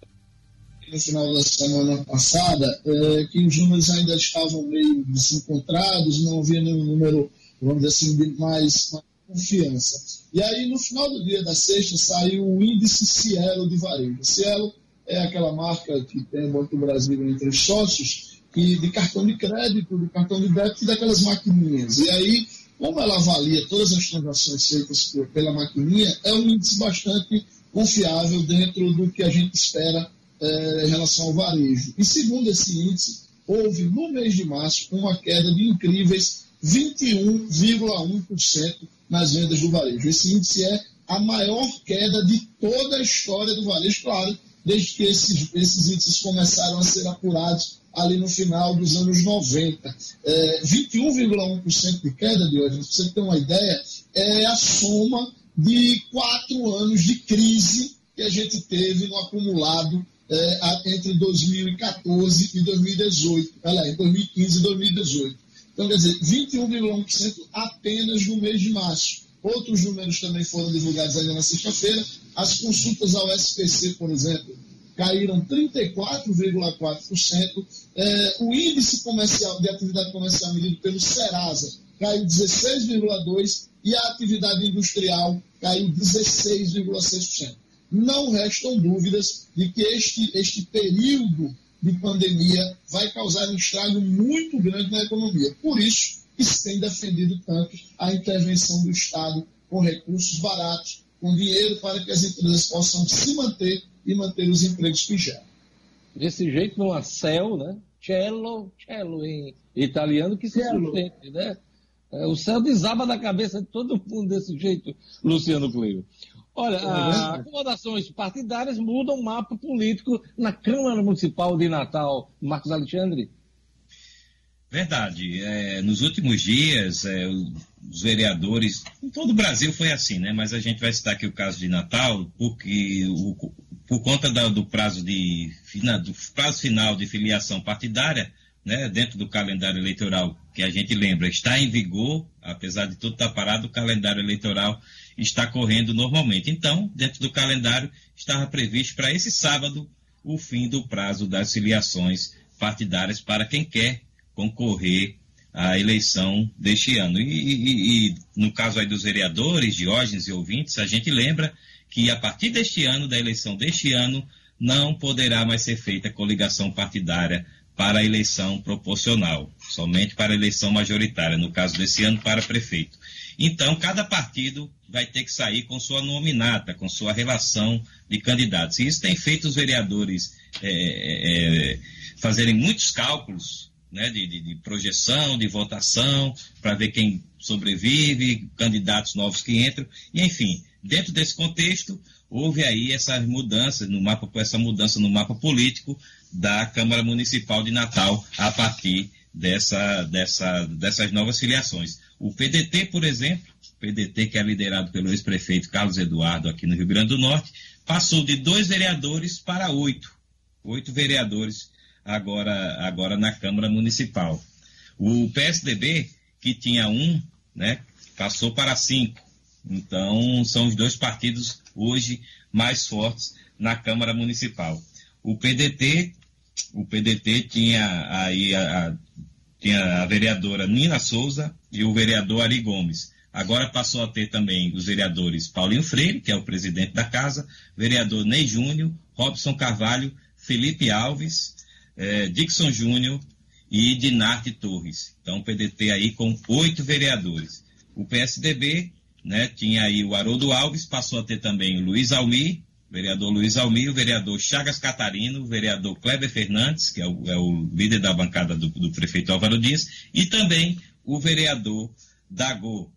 no final da semana passada, é, que os números ainda estavam meio desencontrados, não havia nenhum número, vamos dizer assim, de mais, mais confiança. E aí, no final do dia da sexta, saiu o índice Cielo de varejo. Cielo é aquela marca que tem o Banco do Brasil entre os sócios, e de cartão de crédito, de cartão de débito daquelas maquininhas. E aí, como ela avalia todas as transações feitas pela maquininha, é um índice bastante confiável dentro do que a gente espera é, em relação ao varejo. E segundo esse índice, houve no mês de março uma queda de incríveis 21,1% nas vendas do varejo. Esse índice é a maior queda de toda a história do varejo, claro, desde que esses, esses índices começaram a ser apurados ali no final dos anos 90. É, 21,1% de queda de hoje, para você ter uma ideia, é a soma de quatro anos de crise que a gente teve no acumulado é, entre 2014 e 2018, aliás, 2015 e 2018. Então, quer dizer, 21,1% apenas no mês de março. Outros números também foram divulgados ainda na sexta-feira. As consultas ao SPC, por exemplo, caíram 34,4%. É, o índice comercial de atividade comercial medido pelo Serasa caiu 16,2% e a atividade industrial caiu 16,6%. Não restam dúvidas de que este, este período de pandemia vai causar um estrago muito grande na economia. Por isso que se tem defendido tanto a intervenção do Estado com recursos baratos, com dinheiro para que as empresas possam se manter e manter os empregos que geram. Desse jeito, numa céu, né? Cello, cello em italiano que se sustente, né? É, o céu desaba da cabeça de todo mundo desse jeito, Luciano Cleio. Olha, é as acomodações partidárias mudam o mapa político na Câmara Municipal de Natal. Marcos Alexandre? Verdade. É, nos últimos dias, é, os vereadores, em todo o Brasil foi assim, né? Mas a gente vai citar aqui o caso de Natal, porque o, por conta da, do prazo de do prazo final de filiação partidária, né, dentro do calendário eleitoral que a gente lembra está em vigor, apesar de tudo estar parado, o calendário eleitoral está correndo normalmente. Então, dentro do calendário, estava previsto para esse sábado o fim do prazo das filiações partidárias para quem quer concorrer à eleição deste ano. E, e, e no caso aí dos vereadores, Diógenes e ouvintes, a gente lembra que a partir deste ano, da eleição deste ano, não poderá mais ser feita coligação partidária para a eleição proporcional, somente para a eleição majoritária, no caso desse ano, para prefeito. Então, cada partido vai ter que sair com sua nominata, com sua relação de candidatos. E isso tem feito os vereadores é, é, é fazerem muitos cálculos né, de, de, de projeção, de votação, para ver quem sobrevive, candidatos novos que entram, e enfim, dentro desse contexto, houve aí essas mudanças no mapa, essa mudança no mapa político da Câmara Municipal de Natal a partir dessa, dessa, dessas novas filiações. O PDT, por exemplo, PDT que é liderado pelo ex-prefeito Carlos Eduardo aqui no Rio Grande do Norte, passou de dois vereadores para oito. Oito vereadores agora, agora na Câmara Municipal. O PSDB, que tinha um, né, passou para cinco. Então, são os dois partidos hoje mais fortes na Câmara Municipal. O PDT, o PDT tinha aí a, a tinha a vereadora Nina Souza e o vereador Ari Gomes. Agora passou a ter também os vereadores Paulinho Freire, que é o presidente da casa, vereador Ney Júnior, Robson Carvalho, Felipe Alves, eh, Dixon Júnior e Dinarte Torres. Então, o PDT aí com oito vereadores. O PSDB né, tinha aí o Haroldo Alves, passou a ter também o Luiz Almir, vereador Luiz Almir, o vereador Chagas Catarino, o vereador Kleber Fernandes, que é o, é o líder da bancada do, do, prefeito Álvaro Dias, e também o vereador Dagô,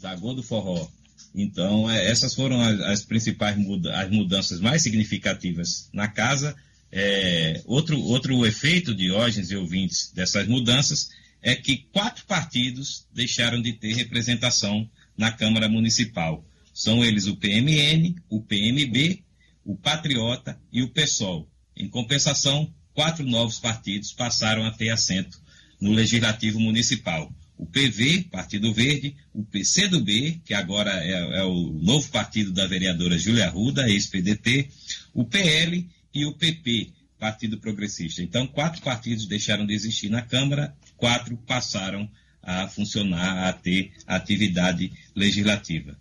Dagô do Forró. Então, é, essas foram as, as principais muda, as mudanças mais significativas na casa. É, outro, outro efeito, Diógenes e ouvintes, dessas mudanças é que quatro partidos deixaram de ter representação na Câmara Municipal. São eles o PMN, o PMB, o Patriota e o PSOL. Em compensação, quatro novos partidos passaram a ter assento no Legislativo Municipal. O PV, Partido Verde, o PCdoB, que agora é, é o novo partido da vereadora Júlia Arruda, ex-PDT, o PL e o PP, Partido Progressista. Então, quatro partidos deixaram de existir na Câmara, quatro passaram a funcionar, a ter atividade legislativa.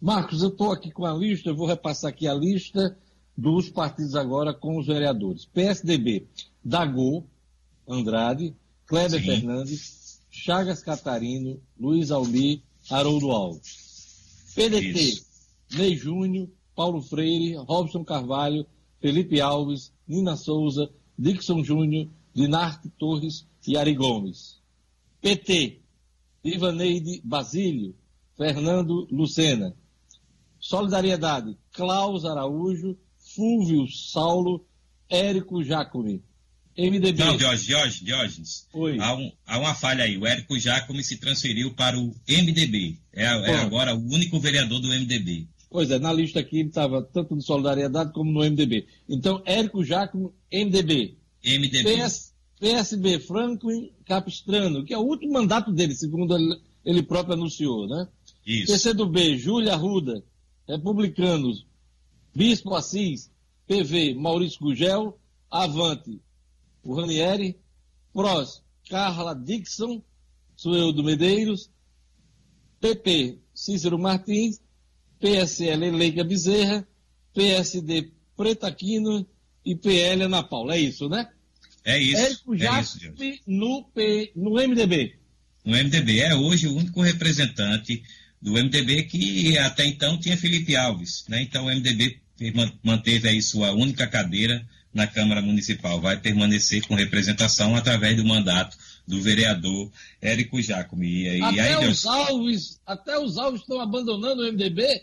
Marcos, eu estou aqui com a lista, eu vou repassar aqui a lista dos partidos agora com os vereadores. PSDB, Dagô Andrade, Kleber Sim. Fernandes, Chagas Catarino, Luiz Almir, Haroldo Alves. PDT, Isso. Ney Júnior, Paulo Freire, Robson Carvalho, Felipe Alves, Nina Souza, Dixon Júnior, Dinarte Torres e Ari Gomes. PT, Ivaneide Basílio, Fernando Lucena. Solidariedade, Klaus Araújo, Fúvio Saulo, Érico Jacome. MDB. Não, Diógenes, Diógenes, Diógenes. Oi. Há, um, há uma falha aí. O Érico Jacome se transferiu para o MDB. É, é agora o único vereador do MDB. Pois é, na lista aqui ele estava tanto no Solidariedade como no MDB. Então, Érico Jacome, MDB. MDB. PS, PSB, Franklin Capistrano, que é o último mandato dele, segundo ele, ele próprio anunciou, né? Isso. PCdoB, Júlia Arruda, Republicanos, Bispo Assis, PV, Maurício Gugel, Avante, o Ranieri, PROS, Carla Dixon, Sueldo Medeiros, PP, Cícero Martins, PSL, Leica Bezerra, PSD, Pretaquino e PL, Ana Paula. É isso, né? É isso. Érico é isso, no, P, no MDB. No MDB. É hoje o único representante do MDB que até então tinha Felipe Alves. Né? Então o MDB manteve aí sua única cadeira na Câmara Municipal. Vai permanecer com representação através do mandato do vereador Érico Jacome. E, até, aí, os Deus... Alves, até os Alves estão abandonando o MDB?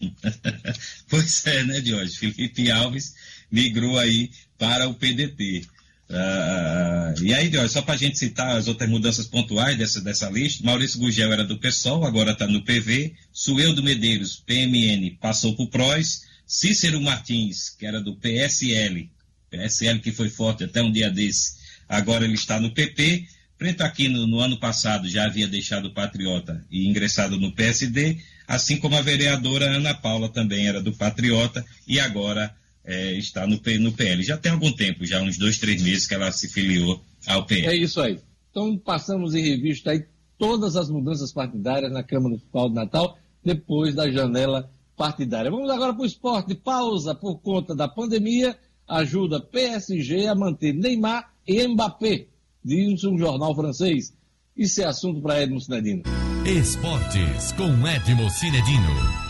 pois é, né, Jorge? Felipe Alves migrou aí para o PDT. Uh, e aí, só para a gente citar as outras mudanças pontuais dessa, dessa lista, Maurício Gugel era do PSOL, agora está no PV, Sueldo Medeiros, PMN, passou para o. PROS, Cícero Martins, que era do PSL, PSL que foi forte até um dia desse, agora ele está no PP, Preto Aquino, no ano passado, já havia deixado o Patriota e ingressado no PSD, assim como a vereadora Ana Paula também era do Patriota e agora é, está no, no PL. Já tem algum tempo, já uns dois, três meses que ela se filiou ao PL. É isso aí. Então passamos em revista aí todas as mudanças partidárias na Câmara Municipal de Natal, depois da janela partidária. Vamos agora para o esporte. Pausa por conta da pandemia ajuda PSG a manter Neymar e Mbappé, diz um jornal francês. Isso é assunto para Edmo Cinedino. Esportes com Edmo Cinedino.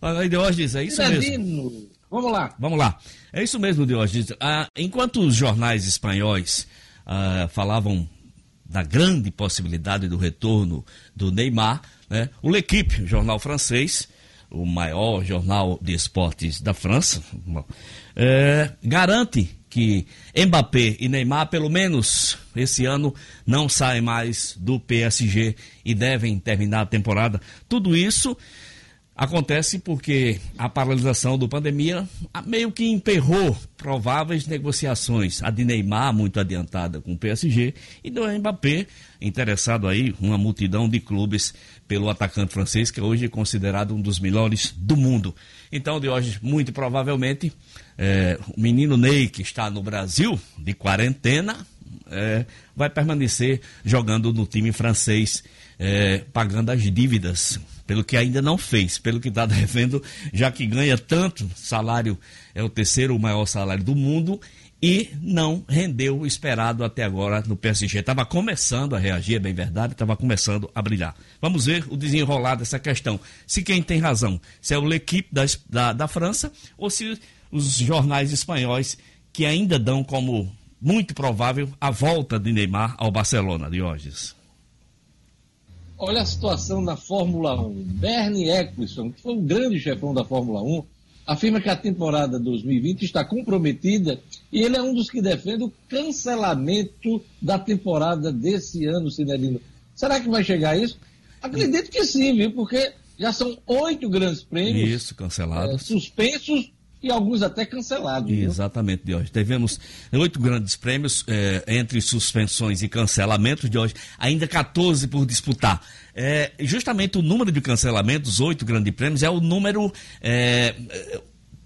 Olha, Diógenes, é isso Cinedino. mesmo. Vamos lá. Vamos lá. É isso mesmo, Diógenes. Ah, enquanto os jornais espanhóis ah, falavam da grande possibilidade do retorno do Neymar, né, o L'Equipe, jornal francês, o maior jornal de esportes da França, é, garante que Mbappé e Neymar, pelo menos esse ano, não saem mais do PSG e devem terminar a temporada. Tudo isso Acontece porque a paralisação do pandemia meio que emperrou prováveis negociações. A de Neymar, muito adiantada com o PSG, e do Mbappé, interessado aí, uma multidão de clubes pelo atacante francês, que hoje é considerado um dos melhores do mundo. Então, de hoje, muito provavelmente, é, o menino Ney, que está no Brasil, de quarentena, é, vai permanecer jogando no time francês, é, pagando as dívidas pelo que ainda não fez, pelo que está devendo, já que ganha tanto salário, é o terceiro maior salário do mundo e não rendeu o esperado até agora no PSG. Estava começando a reagir, é bem verdade, estava começando a brilhar. Vamos ver o desenrolar dessa questão. Se quem tem razão, se é o L'Equipe da, da, da França ou se os jornais espanhóis que ainda dão como muito provável a volta de Neymar ao Barcelona, Diógenes. Olha a situação na Fórmula 1. Bernie Eccleston, que foi um grande chefão da Fórmula 1, afirma que a temporada 2020 está comprometida e ele é um dos que defende o cancelamento da temporada desse ano, Cinerino. Será que vai chegar a isso? Acredito que sim, viu? Porque já são oito grandes prêmios. Isso, cancelados. É, suspensos e alguns até cancelados. Exatamente, de hoje. Tivemos oito grandes prêmios é, entre suspensões e cancelamentos de hoje, ainda 14 por disputar. É, justamente o número de cancelamentos, oito grandes prêmios, é o número é,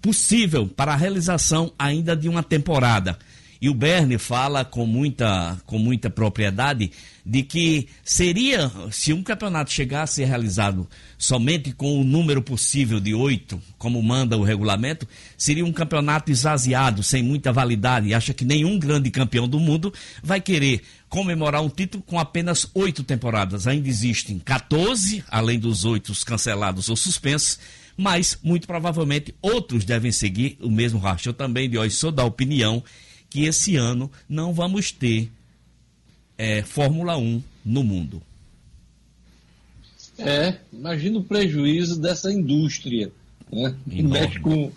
possível para a realização ainda de uma temporada. E o Bernie fala com muita, com muita propriedade de que seria, se um campeonato chegasse a ser realizado somente com o número possível de oito, como manda o regulamento, seria um campeonato esvaziado, sem muita validade. E acha que nenhum grande campeão do mundo vai querer comemorar um título com apenas oito temporadas. Ainda existem 14, além dos oito cancelados ou suspensos mas muito provavelmente outros devem seguir o mesmo rastro. Eu também, de hoje, sou da opinião que esse ano não vamos ter é, Fórmula 1 no mundo. É, imagina o prejuízo dessa indústria, né? Que mexe com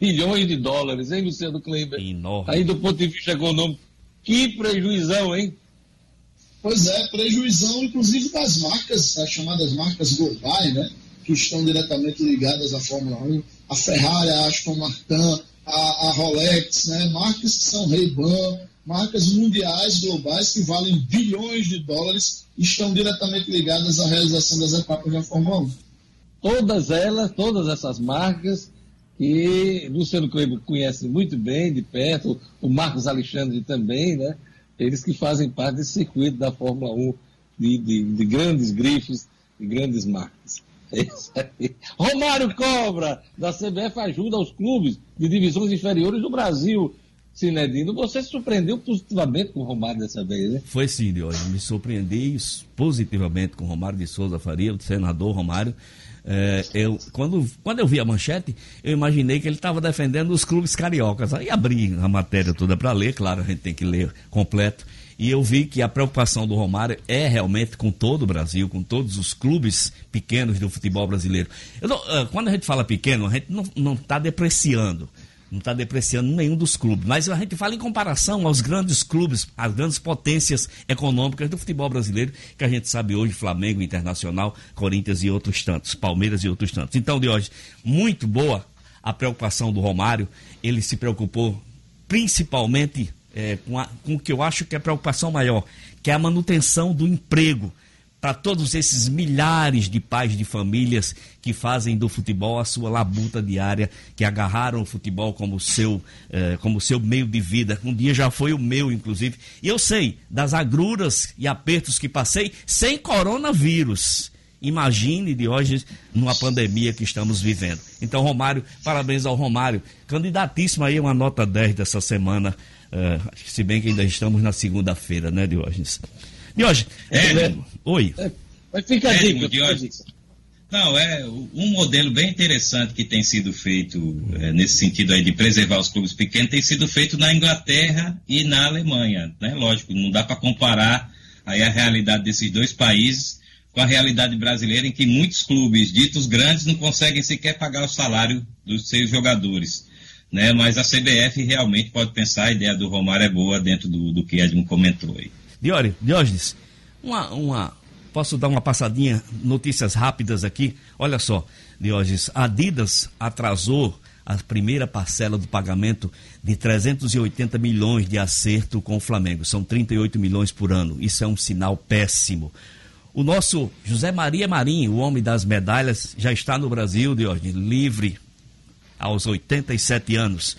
bilhões de dólares, hein, Luciano Kleber? Enorme. Aí do ponto de vista econômico, que prejuizão, hein? Pois é, prejuizão, inclusive das marcas, as chamadas marcas globais, né? Que estão diretamente ligadas à Fórmula 1. A Ferrari, a Aston Martin, a, a Rolex, né? marcas que são Ray-Ban, marcas mundiais, globais, que valem bilhões de dólares estão diretamente ligadas à realização das etapas da Fórmula 1. Todas elas, todas essas marcas que Luciano Kleber conhece muito bem de perto, o Marcos Alexandre também, né? Eles que fazem parte desse circuito da Fórmula 1 de, de, de grandes grifes, de grandes marcas. É Romário Cobra, da CBF, ajuda os clubes de divisões inferiores do Brasil. Sinedino, você se surpreendeu positivamente com o Romário dessa vez, né? Foi sim, Diogo. Me surpreendi positivamente com o Romário de Souza Faria, o senador Romário. É, eu, quando, quando eu vi a manchete, eu imaginei que ele estava defendendo os clubes cariocas. Aí abri a matéria toda para ler, claro, a gente tem que ler completo. E eu vi que a preocupação do Romário é realmente com todo o Brasil, com todos os clubes pequenos do futebol brasileiro. Não, ah, quando a gente fala pequeno, a gente não está depreciando. Não está depreciando nenhum dos clubes. Mas a gente fala em comparação aos grandes clubes, às grandes potências econômicas do futebol brasileiro, que a gente sabe hoje, Flamengo, Internacional, Corinthians e outros tantos, Palmeiras e outros tantos. Então, de hoje, muito boa a preocupação do Romário. Ele se preocupou principalmente é, com, a, com o que eu acho que é a preocupação maior, que é a manutenção do emprego para todos esses milhares de pais de famílias que fazem do futebol a sua labuta diária, que agarraram o futebol como seu, eh, como seu meio de vida. Um dia já foi o meu, inclusive. E eu sei das agruras e apertos que passei sem coronavírus. Imagine de hoje numa pandemia que estamos vivendo. Então, Romário, parabéns ao Romário. Candidatíssimo aí uma nota 10 dessa semana Uh, se bem que ainda estamos na segunda-feira, né, Diógenes? Diógenes, é, oi. É, mas fica a é, dica, dica. Não, é um modelo bem interessante que tem sido feito é, nesse sentido aí de preservar os clubes pequenos, tem sido feito na Inglaterra e na Alemanha, né? Lógico, não dá para comparar aí a realidade desses dois países com a realidade brasileira em que muitos clubes ditos grandes não conseguem sequer pagar o salário dos seus jogadores né? Mas a CBF realmente pode pensar, a ideia do Romário é boa dentro do, do que Edmo comentou aí. Diori, Diógenes, uma, uma, posso dar uma passadinha, notícias rápidas aqui? Olha só, Diógenes, a Adidas atrasou a primeira parcela do pagamento de 380 milhões de acerto com o Flamengo. São 38 milhões por ano. Isso é um sinal péssimo. O nosso José Maria Marinho, o homem das medalhas, já está no Brasil, Diógenes, livre aos 87 anos.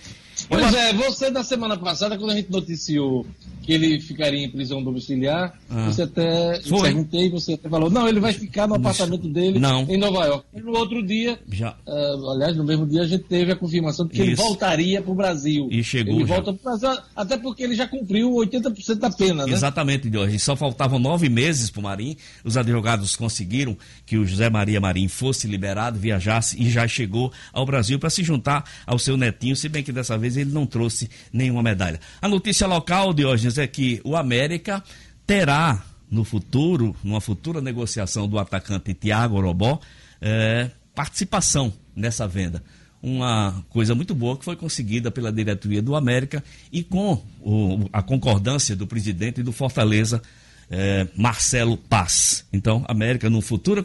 Pois é, você da semana passada, quando a gente noticiou que ele ficaria em prisão domiciliar, ah. você até Foi. perguntei, você até falou, não, ele vai ficar no apartamento dele não. em Nova York. E no outro dia, já. Uh, aliás, no mesmo dia a gente teve a confirmação de que Isso. ele voltaria para o Brasil. E chegou. Ele já. volta para o Brasil, até porque ele já cumpriu 80% da pena, né? Exatamente, Jorge. Só faltavam nove meses para o Marim. Os advogados conseguiram que o José Maria Marim fosse liberado, viajasse e já chegou ao Brasil para se juntar ao seu netinho, se bem que dessa vez ele não trouxe nenhuma medalha. A notícia local, Diógenes, é que o América terá no futuro, numa futura negociação do atacante Thiago Orobó, é, participação nessa venda. Uma coisa muito boa que foi conseguida pela diretoria do América e com o, a concordância do presidente do Fortaleza, é, Marcelo Paz. Então, América, no futura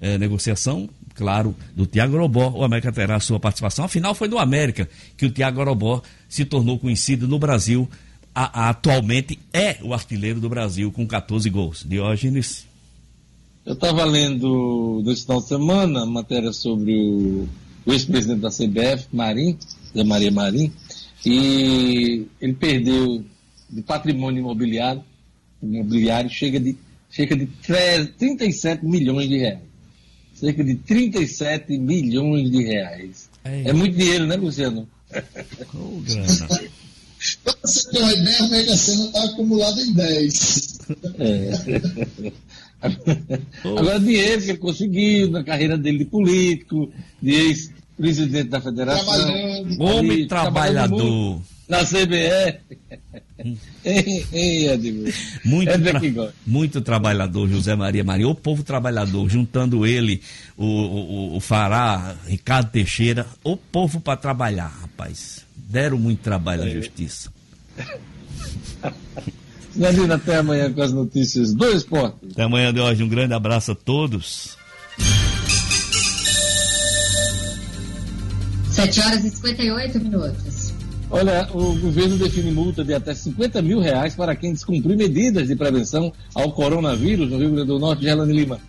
é, negociação, claro, do Tiago Robó. O América terá a sua participação. Afinal, foi do América que o Tiago Robó se tornou conhecido no Brasil. A, a, atualmente é o artilheiro do Brasil com 14 gols. Diógenes. Eu estava lendo nesse final de semana matéria sobre o, o ex-presidente da CBF, Marim, Zé Maria Marim, e ele perdeu de patrimônio imobiliário, imobiliário chega de, chega de 37 milhões de reais. Cerca de 37 milhões de reais. É, é muito dinheiro, né, Luciano? Oh, grana. Pra você ter uma ideia, a Mega Sena está acumulada em 10. É. Agora, dinheiro que ele conseguiu na carreira dele de político, de ex-presidente da federação. Homem trabalhador. Na CBE. muito, tra muito trabalhador, José Maria Maria. O povo trabalhador, juntando ele, o, o, o Fará, Ricardo Teixeira, o povo para trabalhar, rapaz. Deram muito trabalho à é. justiça. Danilo, até amanhã com as notícias do esporte. Até amanhã de hoje. Um grande abraço a todos. 7 horas e 58 minutos. Olha, o governo define multa de até 50 mil reais para quem descumprir medidas de prevenção ao coronavírus no Rio Grande do Norte. Gelane Lima.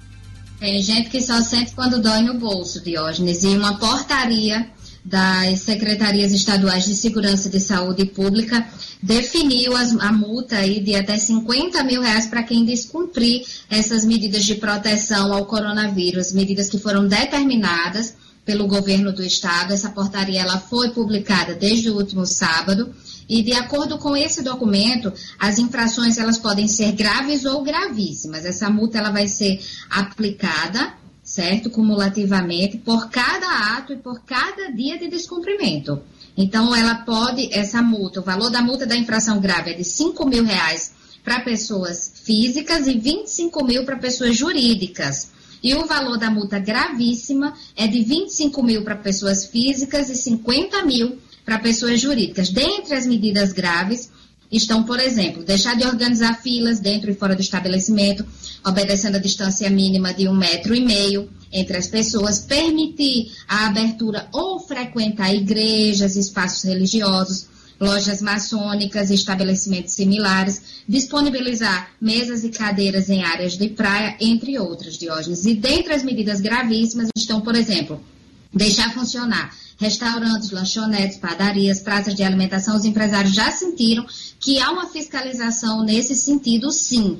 Tem gente que só sente quando dói no bolso, Diógenes. E uma portaria das secretarias estaduais de segurança de saúde pública definiu as, a multa aí de até 50 mil reais para quem descumprir essas medidas de proteção ao coronavírus, medidas que foram determinadas pelo governo do estado. Essa portaria ela foi publicada desde o último sábado e de acordo com esse documento, as infrações elas podem ser graves ou gravíssimas. Essa multa ela vai ser aplicada certo? Cumulativamente por cada ato e por cada dia de descumprimento. Então, ela pode, essa multa, o valor da multa da infração grave é de 5 mil reais para pessoas físicas e 25 mil para pessoas jurídicas. E o valor da multa gravíssima é de 25 mil para pessoas físicas e 50 mil para pessoas jurídicas. Dentre as medidas graves, estão, por exemplo, deixar de organizar filas dentro e fora do estabelecimento, obedecendo a distância mínima de um metro e meio entre as pessoas, permitir a abertura ou frequentar igrejas, espaços religiosos, lojas maçônicas e estabelecimentos similares, disponibilizar mesas e cadeiras em áreas de praia, entre outras, Diógenes. E dentre as medidas gravíssimas estão, por exemplo, deixar funcionar restaurantes, lanchonetes, padarias, praças de alimentação, os empresários já sentiram que há uma fiscalização nesse sentido, sim.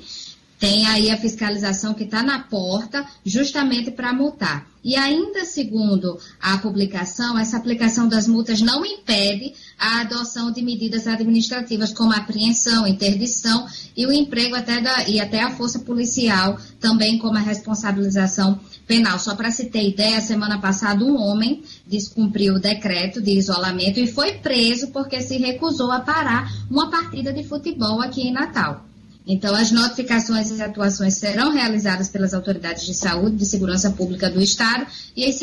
Tem aí a fiscalização que está na porta, justamente para multar. E ainda segundo a publicação, essa aplicação das multas não impede a adoção de medidas administrativas como apreensão, interdição e o emprego até da, e até a força policial, também como a responsabilização penal. Só para se ter ideia, semana passada um homem descumpriu o decreto de isolamento e foi preso porque se recusou a parar uma partida de futebol aqui em Natal. Então, as notificações e atuações serão realizadas pelas autoridades de saúde, de segurança pública do Estado e as,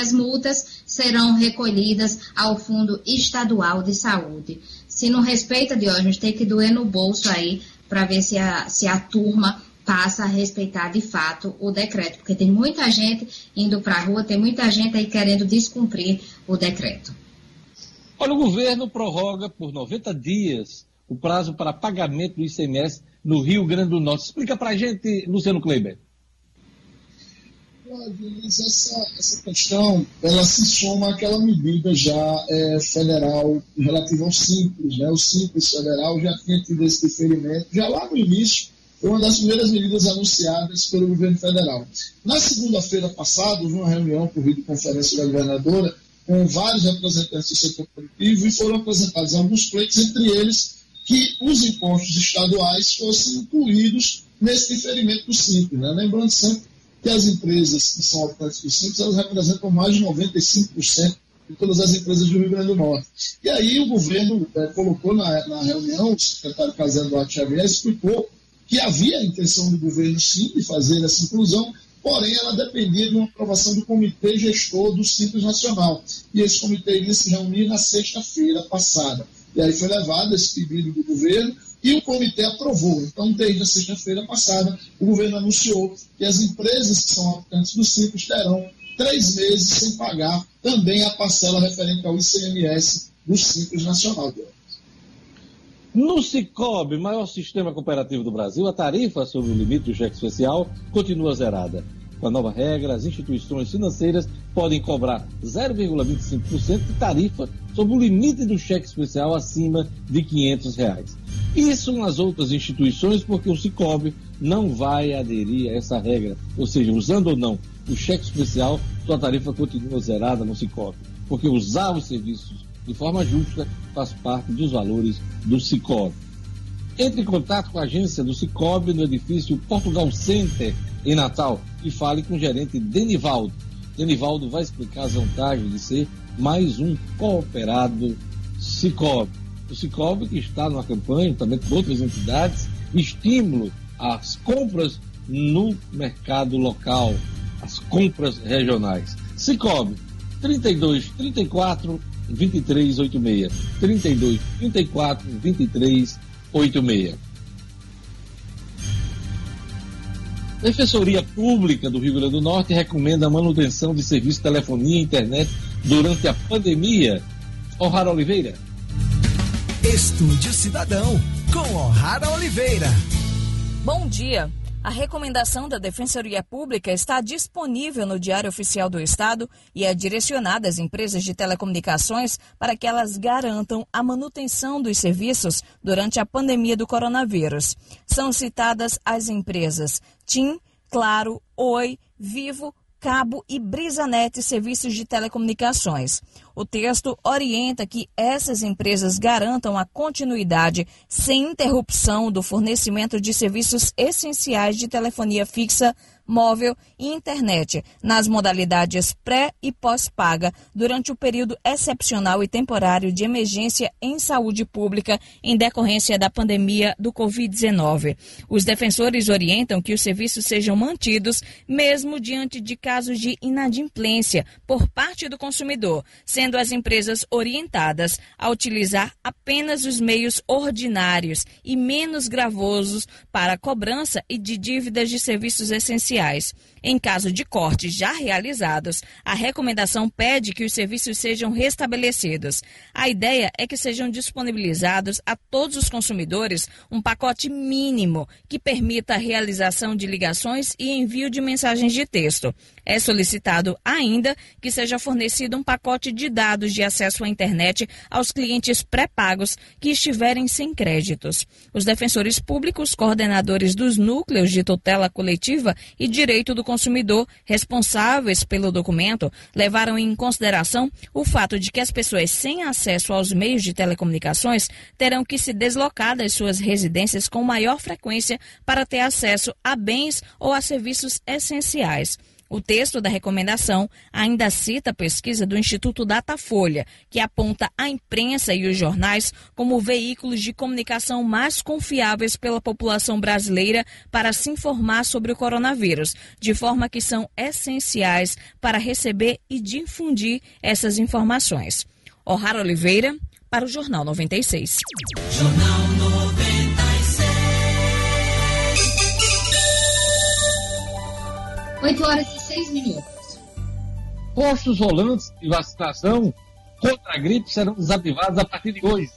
as multas serão recolhidas ao Fundo Estadual de Saúde. Se não respeita, Diógenes, tem que doer no bolso aí para ver se a, se a turma passa a respeitar de fato o decreto, porque tem muita gente indo para a rua, tem muita gente aí querendo descumprir o decreto. Olha, o governo prorroga por 90 dias o prazo para pagamento do ICMS no Rio Grande do Norte. Explica para a gente, Luciano Kleiber. Essa, essa questão ela se soma àquela medida já é, federal relativa ao Simples. Né? O Simples federal já tinha tido esse diferimento já lá no início foi uma das primeiras medidas anunciadas pelo governo federal. Na segunda-feira passada, houve uma reunião por videoconferência da governadora com vários representantes do setor produtivo e foram apresentados alguns pleitos, entre eles que os impostos estaduais fossem incluídos nesse diferimento do Simples. Né? Lembrando sempre que as empresas que são optantes do Simples, elas representam mais de 95% de todas as empresas do Rio Grande do Norte. E aí o governo é, colocou na, na, reunião, o secretário Casando Duarte Xavier explicou que havia a intenção do governo sim de fazer essa inclusão, porém ela dependia de uma aprovação do Comitê Gestor do Simples Nacional. E esse comitê iria se reunir na sexta-feira passada. E aí foi levado esse pedido do governo e o comitê aprovou. Então, desde a sexta-feira passada, o governo anunciou que as empresas que são habitantes do Simples terão três meses sem pagar também a parcela referente ao ICMS do Simples Nacional. No Cicobi, maior sistema cooperativo do Brasil, a tarifa sobre o limite do cheque especial continua zerada. Com a nova regra, as instituições financeiras podem cobrar 0,25% de tarifa sobre o limite do cheque especial acima de 500 reais. Isso nas outras instituições, porque o Cicobi não vai aderir a essa regra. Ou seja, usando ou não o cheque especial, sua tarifa continua zerada no Cicobi. Porque usar os serviços de forma justa faz parte dos valores do Cicobi. Entre em contato com a agência do Cicobi no edifício Portugal Center, em Natal, e fale com o gerente Denivaldo. Denivaldo vai explicar as vantagens de ser mais um cooperado Cicobi. O Cicobi que está numa campanha, também com outras entidades, estímulo às compras no mercado local, as compras regionais. Cicobi, 32 34 2386. 32 34 2386. Defensoria Pública do Rio Grande do Norte recomenda a manutenção de serviço de telefonia e internet durante a pandemia. O'Hara Oliveira. Estúdio Cidadão, com O'Hara Oliveira. Bom dia. A recomendação da Defensoria Pública está disponível no Diário Oficial do Estado e é direcionada às empresas de telecomunicações para que elas garantam a manutenção dos serviços durante a pandemia do coronavírus. São citadas as empresas TIM, Claro, Oi, Vivo, Cabo e Brisanet Serviços de Telecomunicações. O texto orienta que essas empresas garantam a continuidade sem interrupção do fornecimento de serviços essenciais de telefonia fixa móvel e internet, nas modalidades pré e pós-paga, durante o período excepcional e temporário de emergência em saúde pública em decorrência da pandemia do Covid-19. Os defensores orientam que os serviços sejam mantidos, mesmo diante de casos de inadimplência por parte do consumidor, sendo as empresas orientadas a utilizar apenas os meios ordinários e menos gravosos para cobrança e de dívidas de serviços essenciais GIs em caso de cortes já realizados, a recomendação pede que os serviços sejam restabelecidos. A ideia é que sejam disponibilizados a todos os consumidores um pacote mínimo que permita a realização de ligações e envio de mensagens de texto. É solicitado ainda que seja fornecido um pacote de dados de acesso à internet aos clientes pré-pagos que estiverem sem créditos. Os defensores públicos, coordenadores dos núcleos de tutela coletiva e direito do consumidor responsáveis pelo documento levaram em consideração o fato de que as pessoas sem acesso aos meios de telecomunicações terão que se deslocar das suas residências com maior frequência para ter acesso a bens ou a serviços essenciais. O texto da recomendação ainda cita a pesquisa do Instituto Datafolha, que aponta a imprensa e os jornais como veículos de comunicação mais confiáveis pela população brasileira para se informar sobre o coronavírus, de forma que são essenciais para receber e difundir essas informações. O'Hara Oliveira, para o Jornal 96. Jornal 96. 8 horas e 6 minutos. Postos rolantes de vacinação contra a gripe serão desativados a partir de hoje.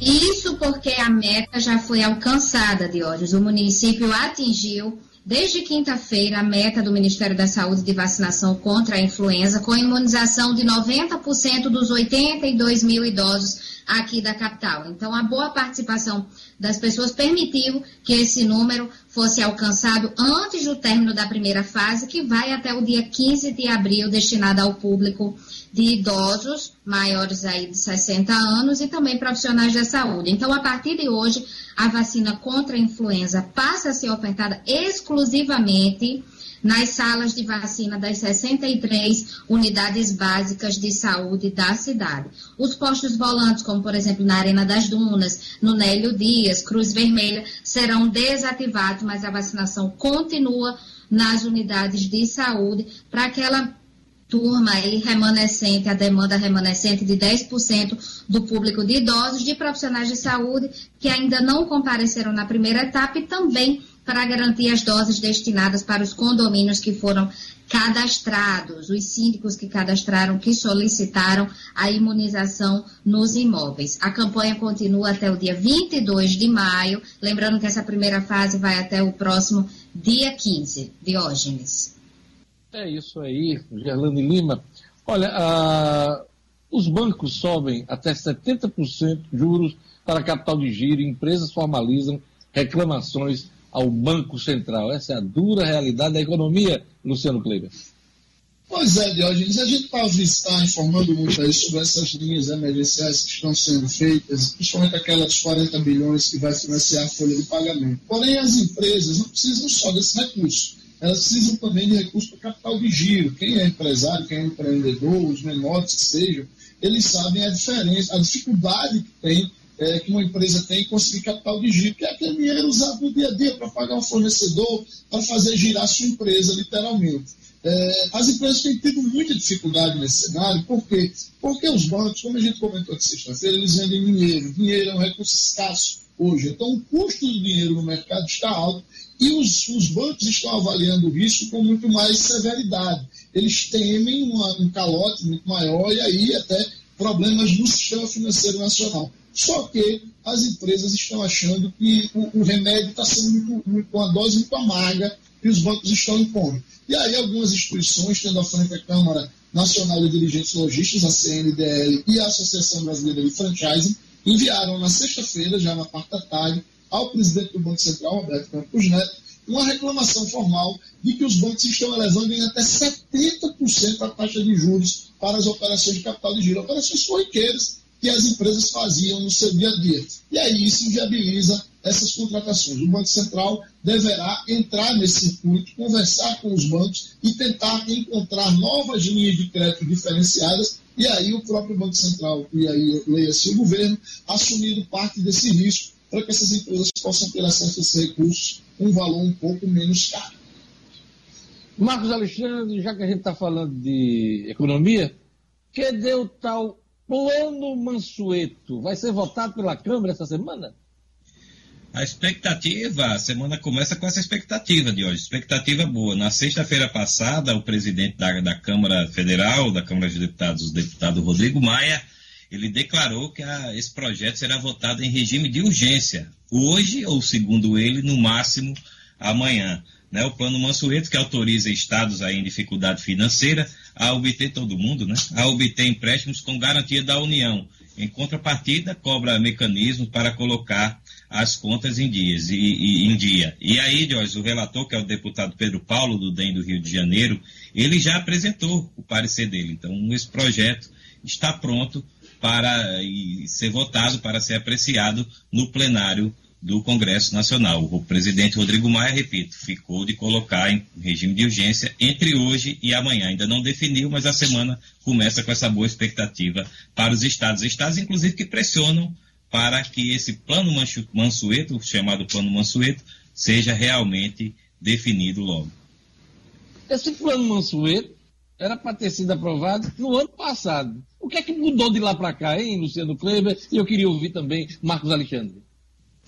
Isso porque a meta já foi alcançada, Diógenes. O município atingiu, desde quinta-feira, a meta do Ministério da Saúde de vacinação contra a influenza, com imunização de 90% dos 82 mil idosos aqui da capital. Então, a boa participação das pessoas permitiu que esse número fosse alcançado antes do término da primeira fase, que vai até o dia 15 de abril, destinada ao público de idosos maiores aí de 60 anos e também profissionais da saúde. Então, a partir de hoje, a vacina contra a influenza passa a ser ofertada exclusivamente nas salas de vacina das 63 unidades básicas de saúde da cidade. Os postos volantes, como por exemplo na Arena das Dunas, no Nélio Dias, Cruz Vermelha, serão desativados, mas a vacinação continua nas unidades de saúde para aquela turma aí remanescente, a demanda remanescente de 10% do público de idosos, de profissionais de saúde que ainda não compareceram na primeira etapa e também para garantir as doses destinadas para os condomínios que foram cadastrados, os síndicos que cadastraram, que solicitaram a imunização nos imóveis. A campanha continua até o dia 22 de maio, lembrando que essa primeira fase vai até o próximo dia 15. Diógenes. É isso aí, Gerlane Lima. Olha, os bancos sobem até 70% juros para capital de giro, empresas formalizam reclamações ao Banco Central. Essa é a dura realidade da economia, Luciano Kleber. Pois é, Diógenes, a gente talvez está informando muito aí sobre essas linhas emergenciais que estão sendo feitas, principalmente aquela dos 40 bilhões que vai financiar a folha de pagamento. Porém, as empresas não precisam só desse recurso, elas precisam também de recurso para capital de giro. Quem é empresário, quem é empreendedor, os menores que sejam, eles sabem a diferença, a dificuldade que tem é, que uma empresa tem conseguir capital de giro, que é aquele dinheiro usado no dia a dia para pagar um fornecedor, para fazer girar sua empresa, literalmente. É, as empresas têm tido muita dificuldade nesse cenário, por quê? Porque os bancos, como a gente comentou de sexta-feira, eles vendem dinheiro. Dinheiro é um recurso escasso hoje. Então, o custo do dinheiro no mercado está alto e os, os bancos estão avaliando o risco com muito mais severidade. Eles temem uma, um calote muito maior e aí até problemas no sistema financeiro nacional. Só que as empresas estão achando que o, o remédio está sendo muito, muito, uma dose muito amarga que os bancos estão impondo. E aí algumas instituições, tendo à frente a Câmara Nacional de Dirigentes Logísticos, a CNDL e a Associação Brasileira de Franchising, enviaram na sexta-feira, já na quarta tarde, ao presidente do Banco Central, Roberto Campos Neto, uma reclamação formal de que os bancos estão elevando em até 70% a taxa de juros para as operações de capital de giro, operações corriqueiras que as empresas faziam no seu dia a dia. E aí isso inviabiliza essas contratações. O Banco Central deverá entrar nesse circuito, conversar com os bancos e tentar encontrar novas linhas de crédito diferenciadas. E aí o próprio Banco Central, e aí leia-se o governo, assumindo parte desse risco para que essas empresas possam ter acesso a esses recursos um valor um pouco menos caro. Marcos Alexandre, já que a gente está falando de economia, que deu tal Plano Mansueto vai ser votado pela Câmara essa semana? A expectativa, a semana começa com essa expectativa de hoje, expectativa boa. Na sexta-feira passada, o presidente da, da, Câmara Federal, da Câmara de Deputados, o deputado Rodrigo Maia, ele declarou que a, esse projeto será votado em regime de urgência, hoje ou, segundo ele, no máximo amanhã. Né, o plano Mansueto, que autoriza estados aí em dificuldade financeira a obter todo mundo, né, a obter empréstimos com garantia da União. Em contrapartida, cobra mecanismos para colocar as contas em, dias, e, e, em dia. E aí, Jorge, o relator, que é o deputado Pedro Paulo, do DEM do Rio de Janeiro, ele já apresentou o parecer dele. Então, esse projeto está pronto para ser votado, para ser apreciado no plenário do Congresso Nacional. O presidente Rodrigo Maia, repito, ficou de colocar em regime de urgência entre hoje e amanhã. Ainda não definiu, mas a semana começa com essa boa expectativa para os estados. Estados, inclusive, que pressionam para que esse plano Mansueto, chamado plano Mansueto, seja realmente definido logo. Esse plano Mansueto era para ter sido aprovado no ano passado. O que é que mudou de lá para cá, hein, Luciano Kleber? E eu queria ouvir também Marcos Alexandre.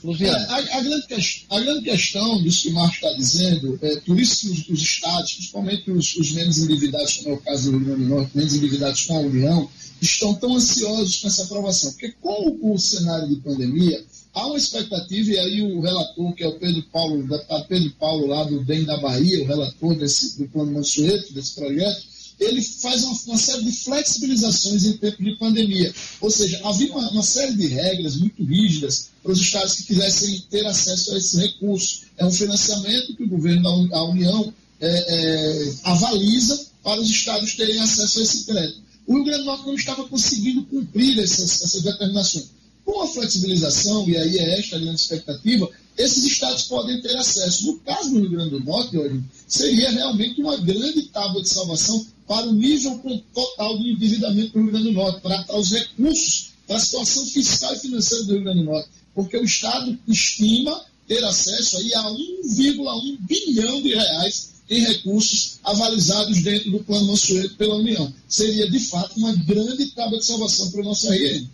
É, a, a, grande a, grande questão disso que o Marcos está dizendo, é por isso que os, os estados, principalmente os, os, menos endividados, como é o caso do Rio Grande do Norte, menos endividados com a União, estão tão ansiosos com essa aprovação. Porque com o cenário de pandemia, há uma expectativa, e aí o relator, que é o Pedro Paulo, o deputado Pedro Paulo, lá do DEM da Bahia, o relator desse, do Plano Mansueto, desse projeto, ele faz uma, uma, série de flexibilizações em tempo de pandemia. Ou seja, havia uma, uma, série de regras muito rígidas para os estados que quisessem ter acesso a esses recursos. É um financiamento que o governo da União é, é, avaliza para os estados terem acesso a esse crédito. O Rio Grande do Norte não estava conseguindo cumprir essas, essas determinações. Com a flexibilização, e aí é esta a grande expectativa, esses estados podem ter acesso. No caso do Rio Grande do Norte, hoje, seria realmente uma grande tábua de salvação para o nível total do endividamento do Rio Grande do Norte, para, para os recursos, para a situação fiscal e financeira do Rio Grande do Norte. Porque o Estado estima ter acesso aí a 1,1 bilhão de reais em recursos avalizados dentro do plano Mansueto pela União. Seria, de fato, uma grande tábua de salvação para o nosso RN.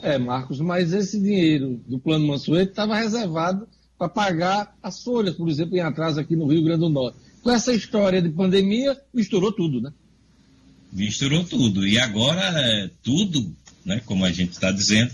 É, Marcos, mas esse dinheiro do plano Mansueto estava reservado para pagar as folhas, por exemplo, em atraso aqui no Rio Grande do Norte. Com essa história de pandemia, misturou tudo, né? Misturou tudo. E agora, é, tudo, né, como a gente está dizendo,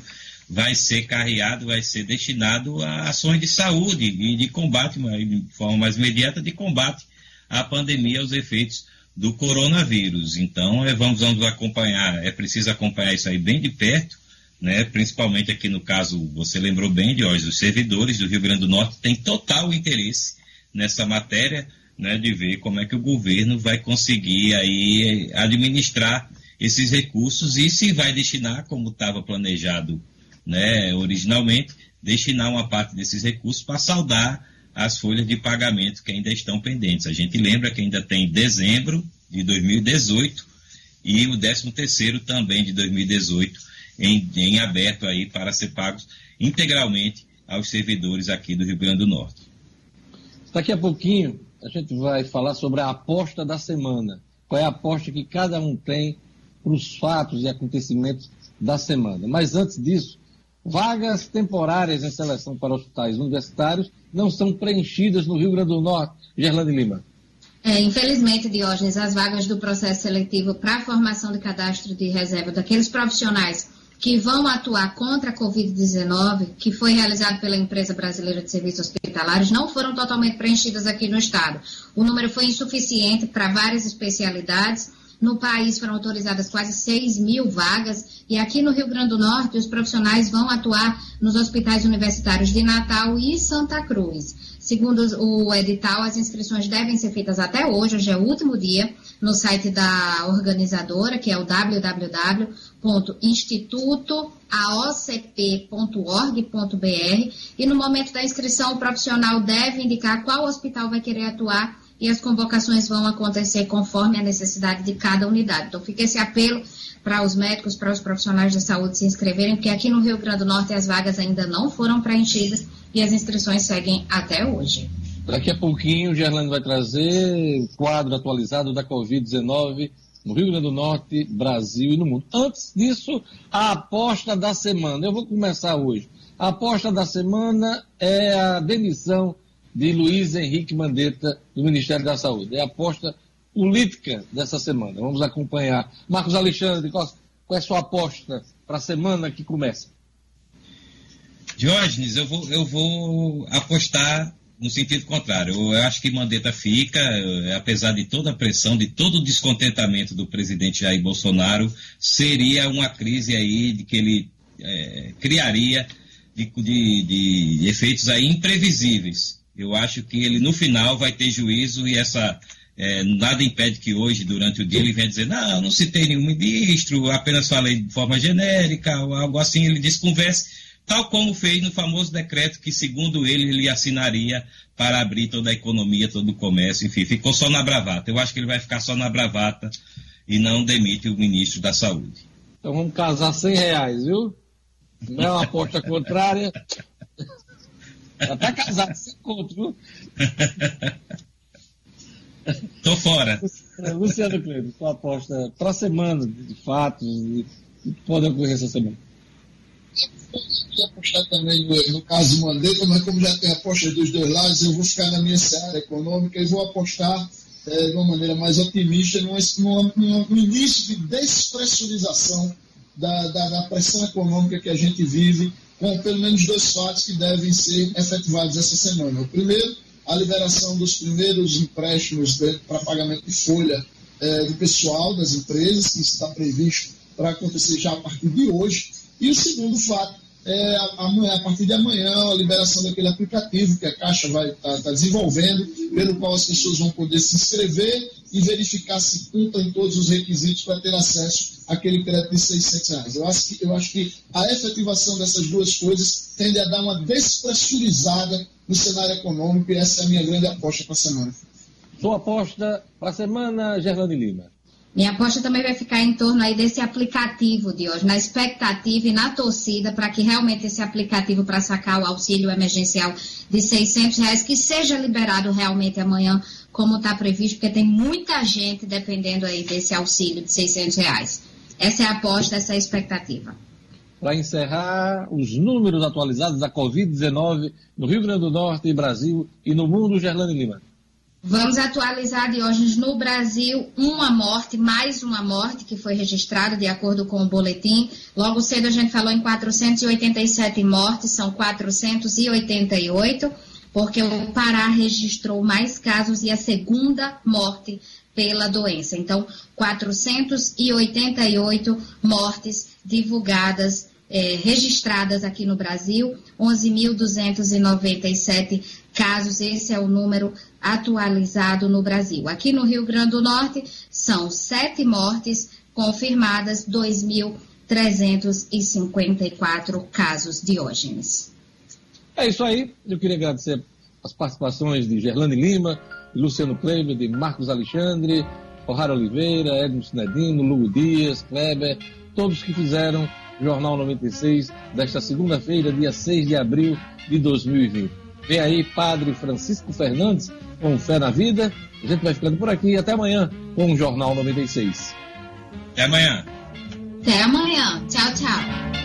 vai ser carreado, vai ser destinado a ações de saúde e de combate, de forma mais imediata, de combate à pandemia, aos efeitos do coronavírus. Então, é, vamos, vamos acompanhar, é preciso acompanhar isso aí bem de perto, né? principalmente aqui no caso, você lembrou bem, de hoje, os servidores do Rio Grande do Norte têm total interesse nessa matéria, né, de ver como é que o governo vai conseguir aí administrar esses recursos e se vai destinar, como estava planejado né, originalmente, destinar uma parte desses recursos para saldar as folhas de pagamento que ainda estão pendentes. A gente lembra que ainda tem dezembro de 2018 e o 13 terceiro também de 2018 em, em aberto aí para ser pagos integralmente aos servidores aqui do Rio Grande do Norte. Daqui a pouquinho a gente vai falar sobre a aposta da semana. Qual é a aposta que cada um tem para os fatos e acontecimentos da semana. Mas antes disso, vagas temporárias em seleção para hospitais universitários não são preenchidas no Rio Grande do Norte. Gerlane Lima. É, infelizmente, Diógenes, as vagas do processo seletivo para a formação de cadastro de reserva daqueles profissionais que vão atuar contra a Covid-19, que foi realizado pela empresa brasileira de serviços hospitalares, não foram totalmente preenchidas aqui no estado. O número foi insuficiente para várias especialidades. No país foram autorizadas quase 6 mil vagas e aqui no Rio Grande do Norte os profissionais vão atuar nos hospitais universitários de Natal e Santa Cruz. Segundo o edital, as inscrições devem ser feitas até hoje, hoje é o último dia, no site da organizadora, que é o www.institutoaocp.org.br e no momento da inscrição o profissional deve indicar qual hospital vai querer atuar e as convocações vão acontecer conforme a necessidade de cada unidade. Então fica esse apelo para os médicos, para os profissionais de saúde se inscreverem, porque aqui no Rio Grande do Norte as vagas ainda não foram preenchidas e as inscrições seguem até hoje. Daqui a pouquinho o Gerlando vai trazer o quadro atualizado da Covid-19 no Rio Grande do Norte, Brasil e no mundo. Antes disso, a aposta da semana. Eu vou começar hoje. A aposta da semana é a demissão de Luiz Henrique Mandetta do Ministério da Saúde. É a aposta política dessa semana. Vamos acompanhar. Marcos Alexandre, qual, qual é a sua aposta para a semana que começa? Diógenes, eu vou, eu vou apostar no sentido contrário. Eu acho que Mandetta fica, eh, apesar de toda a pressão, de todo o descontentamento do presidente Jair Bolsonaro, seria uma crise aí de que ele é, criaria de, de, de efeitos aí imprevisíveis. Eu acho que ele no final vai ter juízo e essa é, nada impede que hoje, durante o dia, ele venha dizer, não, não citei nenhum ministro, apenas falei de forma genérica, ou algo assim, ele desconverse, tal como fez no famoso decreto que, segundo ele, ele assinaria para abrir toda a economia, todo o comércio, enfim, ficou só na bravata. Eu acho que ele vai ficar só na bravata e não demite o ministro da Saúde. Então vamos casar 100 reais, viu? Não é uma aposta contrária. Já tá casado, sem conto, viu? Tô fora. Luciano Cleber, sua aposta para a semana de fatos que pode ocorrer essa semana. Eu apostar também no, no caso Mandetta, mas como já tem aposta dos dois lados, eu vou ficar na minha seara econômica e vou apostar é, de uma maneira mais otimista no, no início de despressurização da, da, da, pressão econômica que a gente vive, com pelo menos dois fatos que devem ser efetivados essa semana. O primeiro, a liberação dos primeiros empréstimos para pagamento de folha é, do pessoal das empresas, que está previsto para acontecer já a partir de hoje. E o segundo fato é amanhã, a partir de amanhã a liberação daquele aplicativo que a Caixa vai estar tá, tá desenvolvendo, pelo qual as pessoas vão poder se inscrever e verificar se cumprem todos os requisitos para ter acesso àquele crédito de 600 reais. Eu acho, que, eu acho que a efetivação dessas duas coisas tende a dar uma despressurizada no cenário econômico e essa é a minha grande aposta para a semana. Sua aposta para a semana, Gerlane Lima. Minha aposta também vai ficar em torno aí desse aplicativo de hoje, na expectativa e na torcida para que realmente esse aplicativo para sacar o auxílio emergencial de 600 reais, que seja liberado realmente amanhã, como está previsto, porque tem muita gente dependendo aí desse auxílio de 600 reais. Essa é a aposta, essa é a expectativa. para encerrar os números atualizados da Covid-19 no Rio Grande do Norte, Brasil e no mundo, Gerlane Lima. Vamos atualizar, Diógenes, no Brasil, uma morte, mais uma morte que foi registrada de acordo com o boletim. Logo cedo a gente falou em 487 mortes, são 488, porque o Pará registrou mais casos e a segunda morte pela doença. Então, 488 mortes divulgadas, eh, registradas aqui no Brasil, 11.297 casos, esse é o número atualizado no Brasil. Aqui no Rio Grande do Norte, são sete mortes confirmadas, 2.354 casos diógenes. É isso aí. Eu queria agradecer as participações de Gerlane Lima, Luciano Kleber, de Marcos Alexandre, O'Hara Oliveira, Edmo Sinedino, Lugo Dias, Kleber, todos que fizeram Jornal 96 desta segunda-feira, dia 6 de abril de 2020. Vem aí Padre Francisco Fernandes com Fé na Vida. A gente vai ficando por aqui. Até amanhã com o Jornal 96. Até amanhã. Até amanhã. Tchau,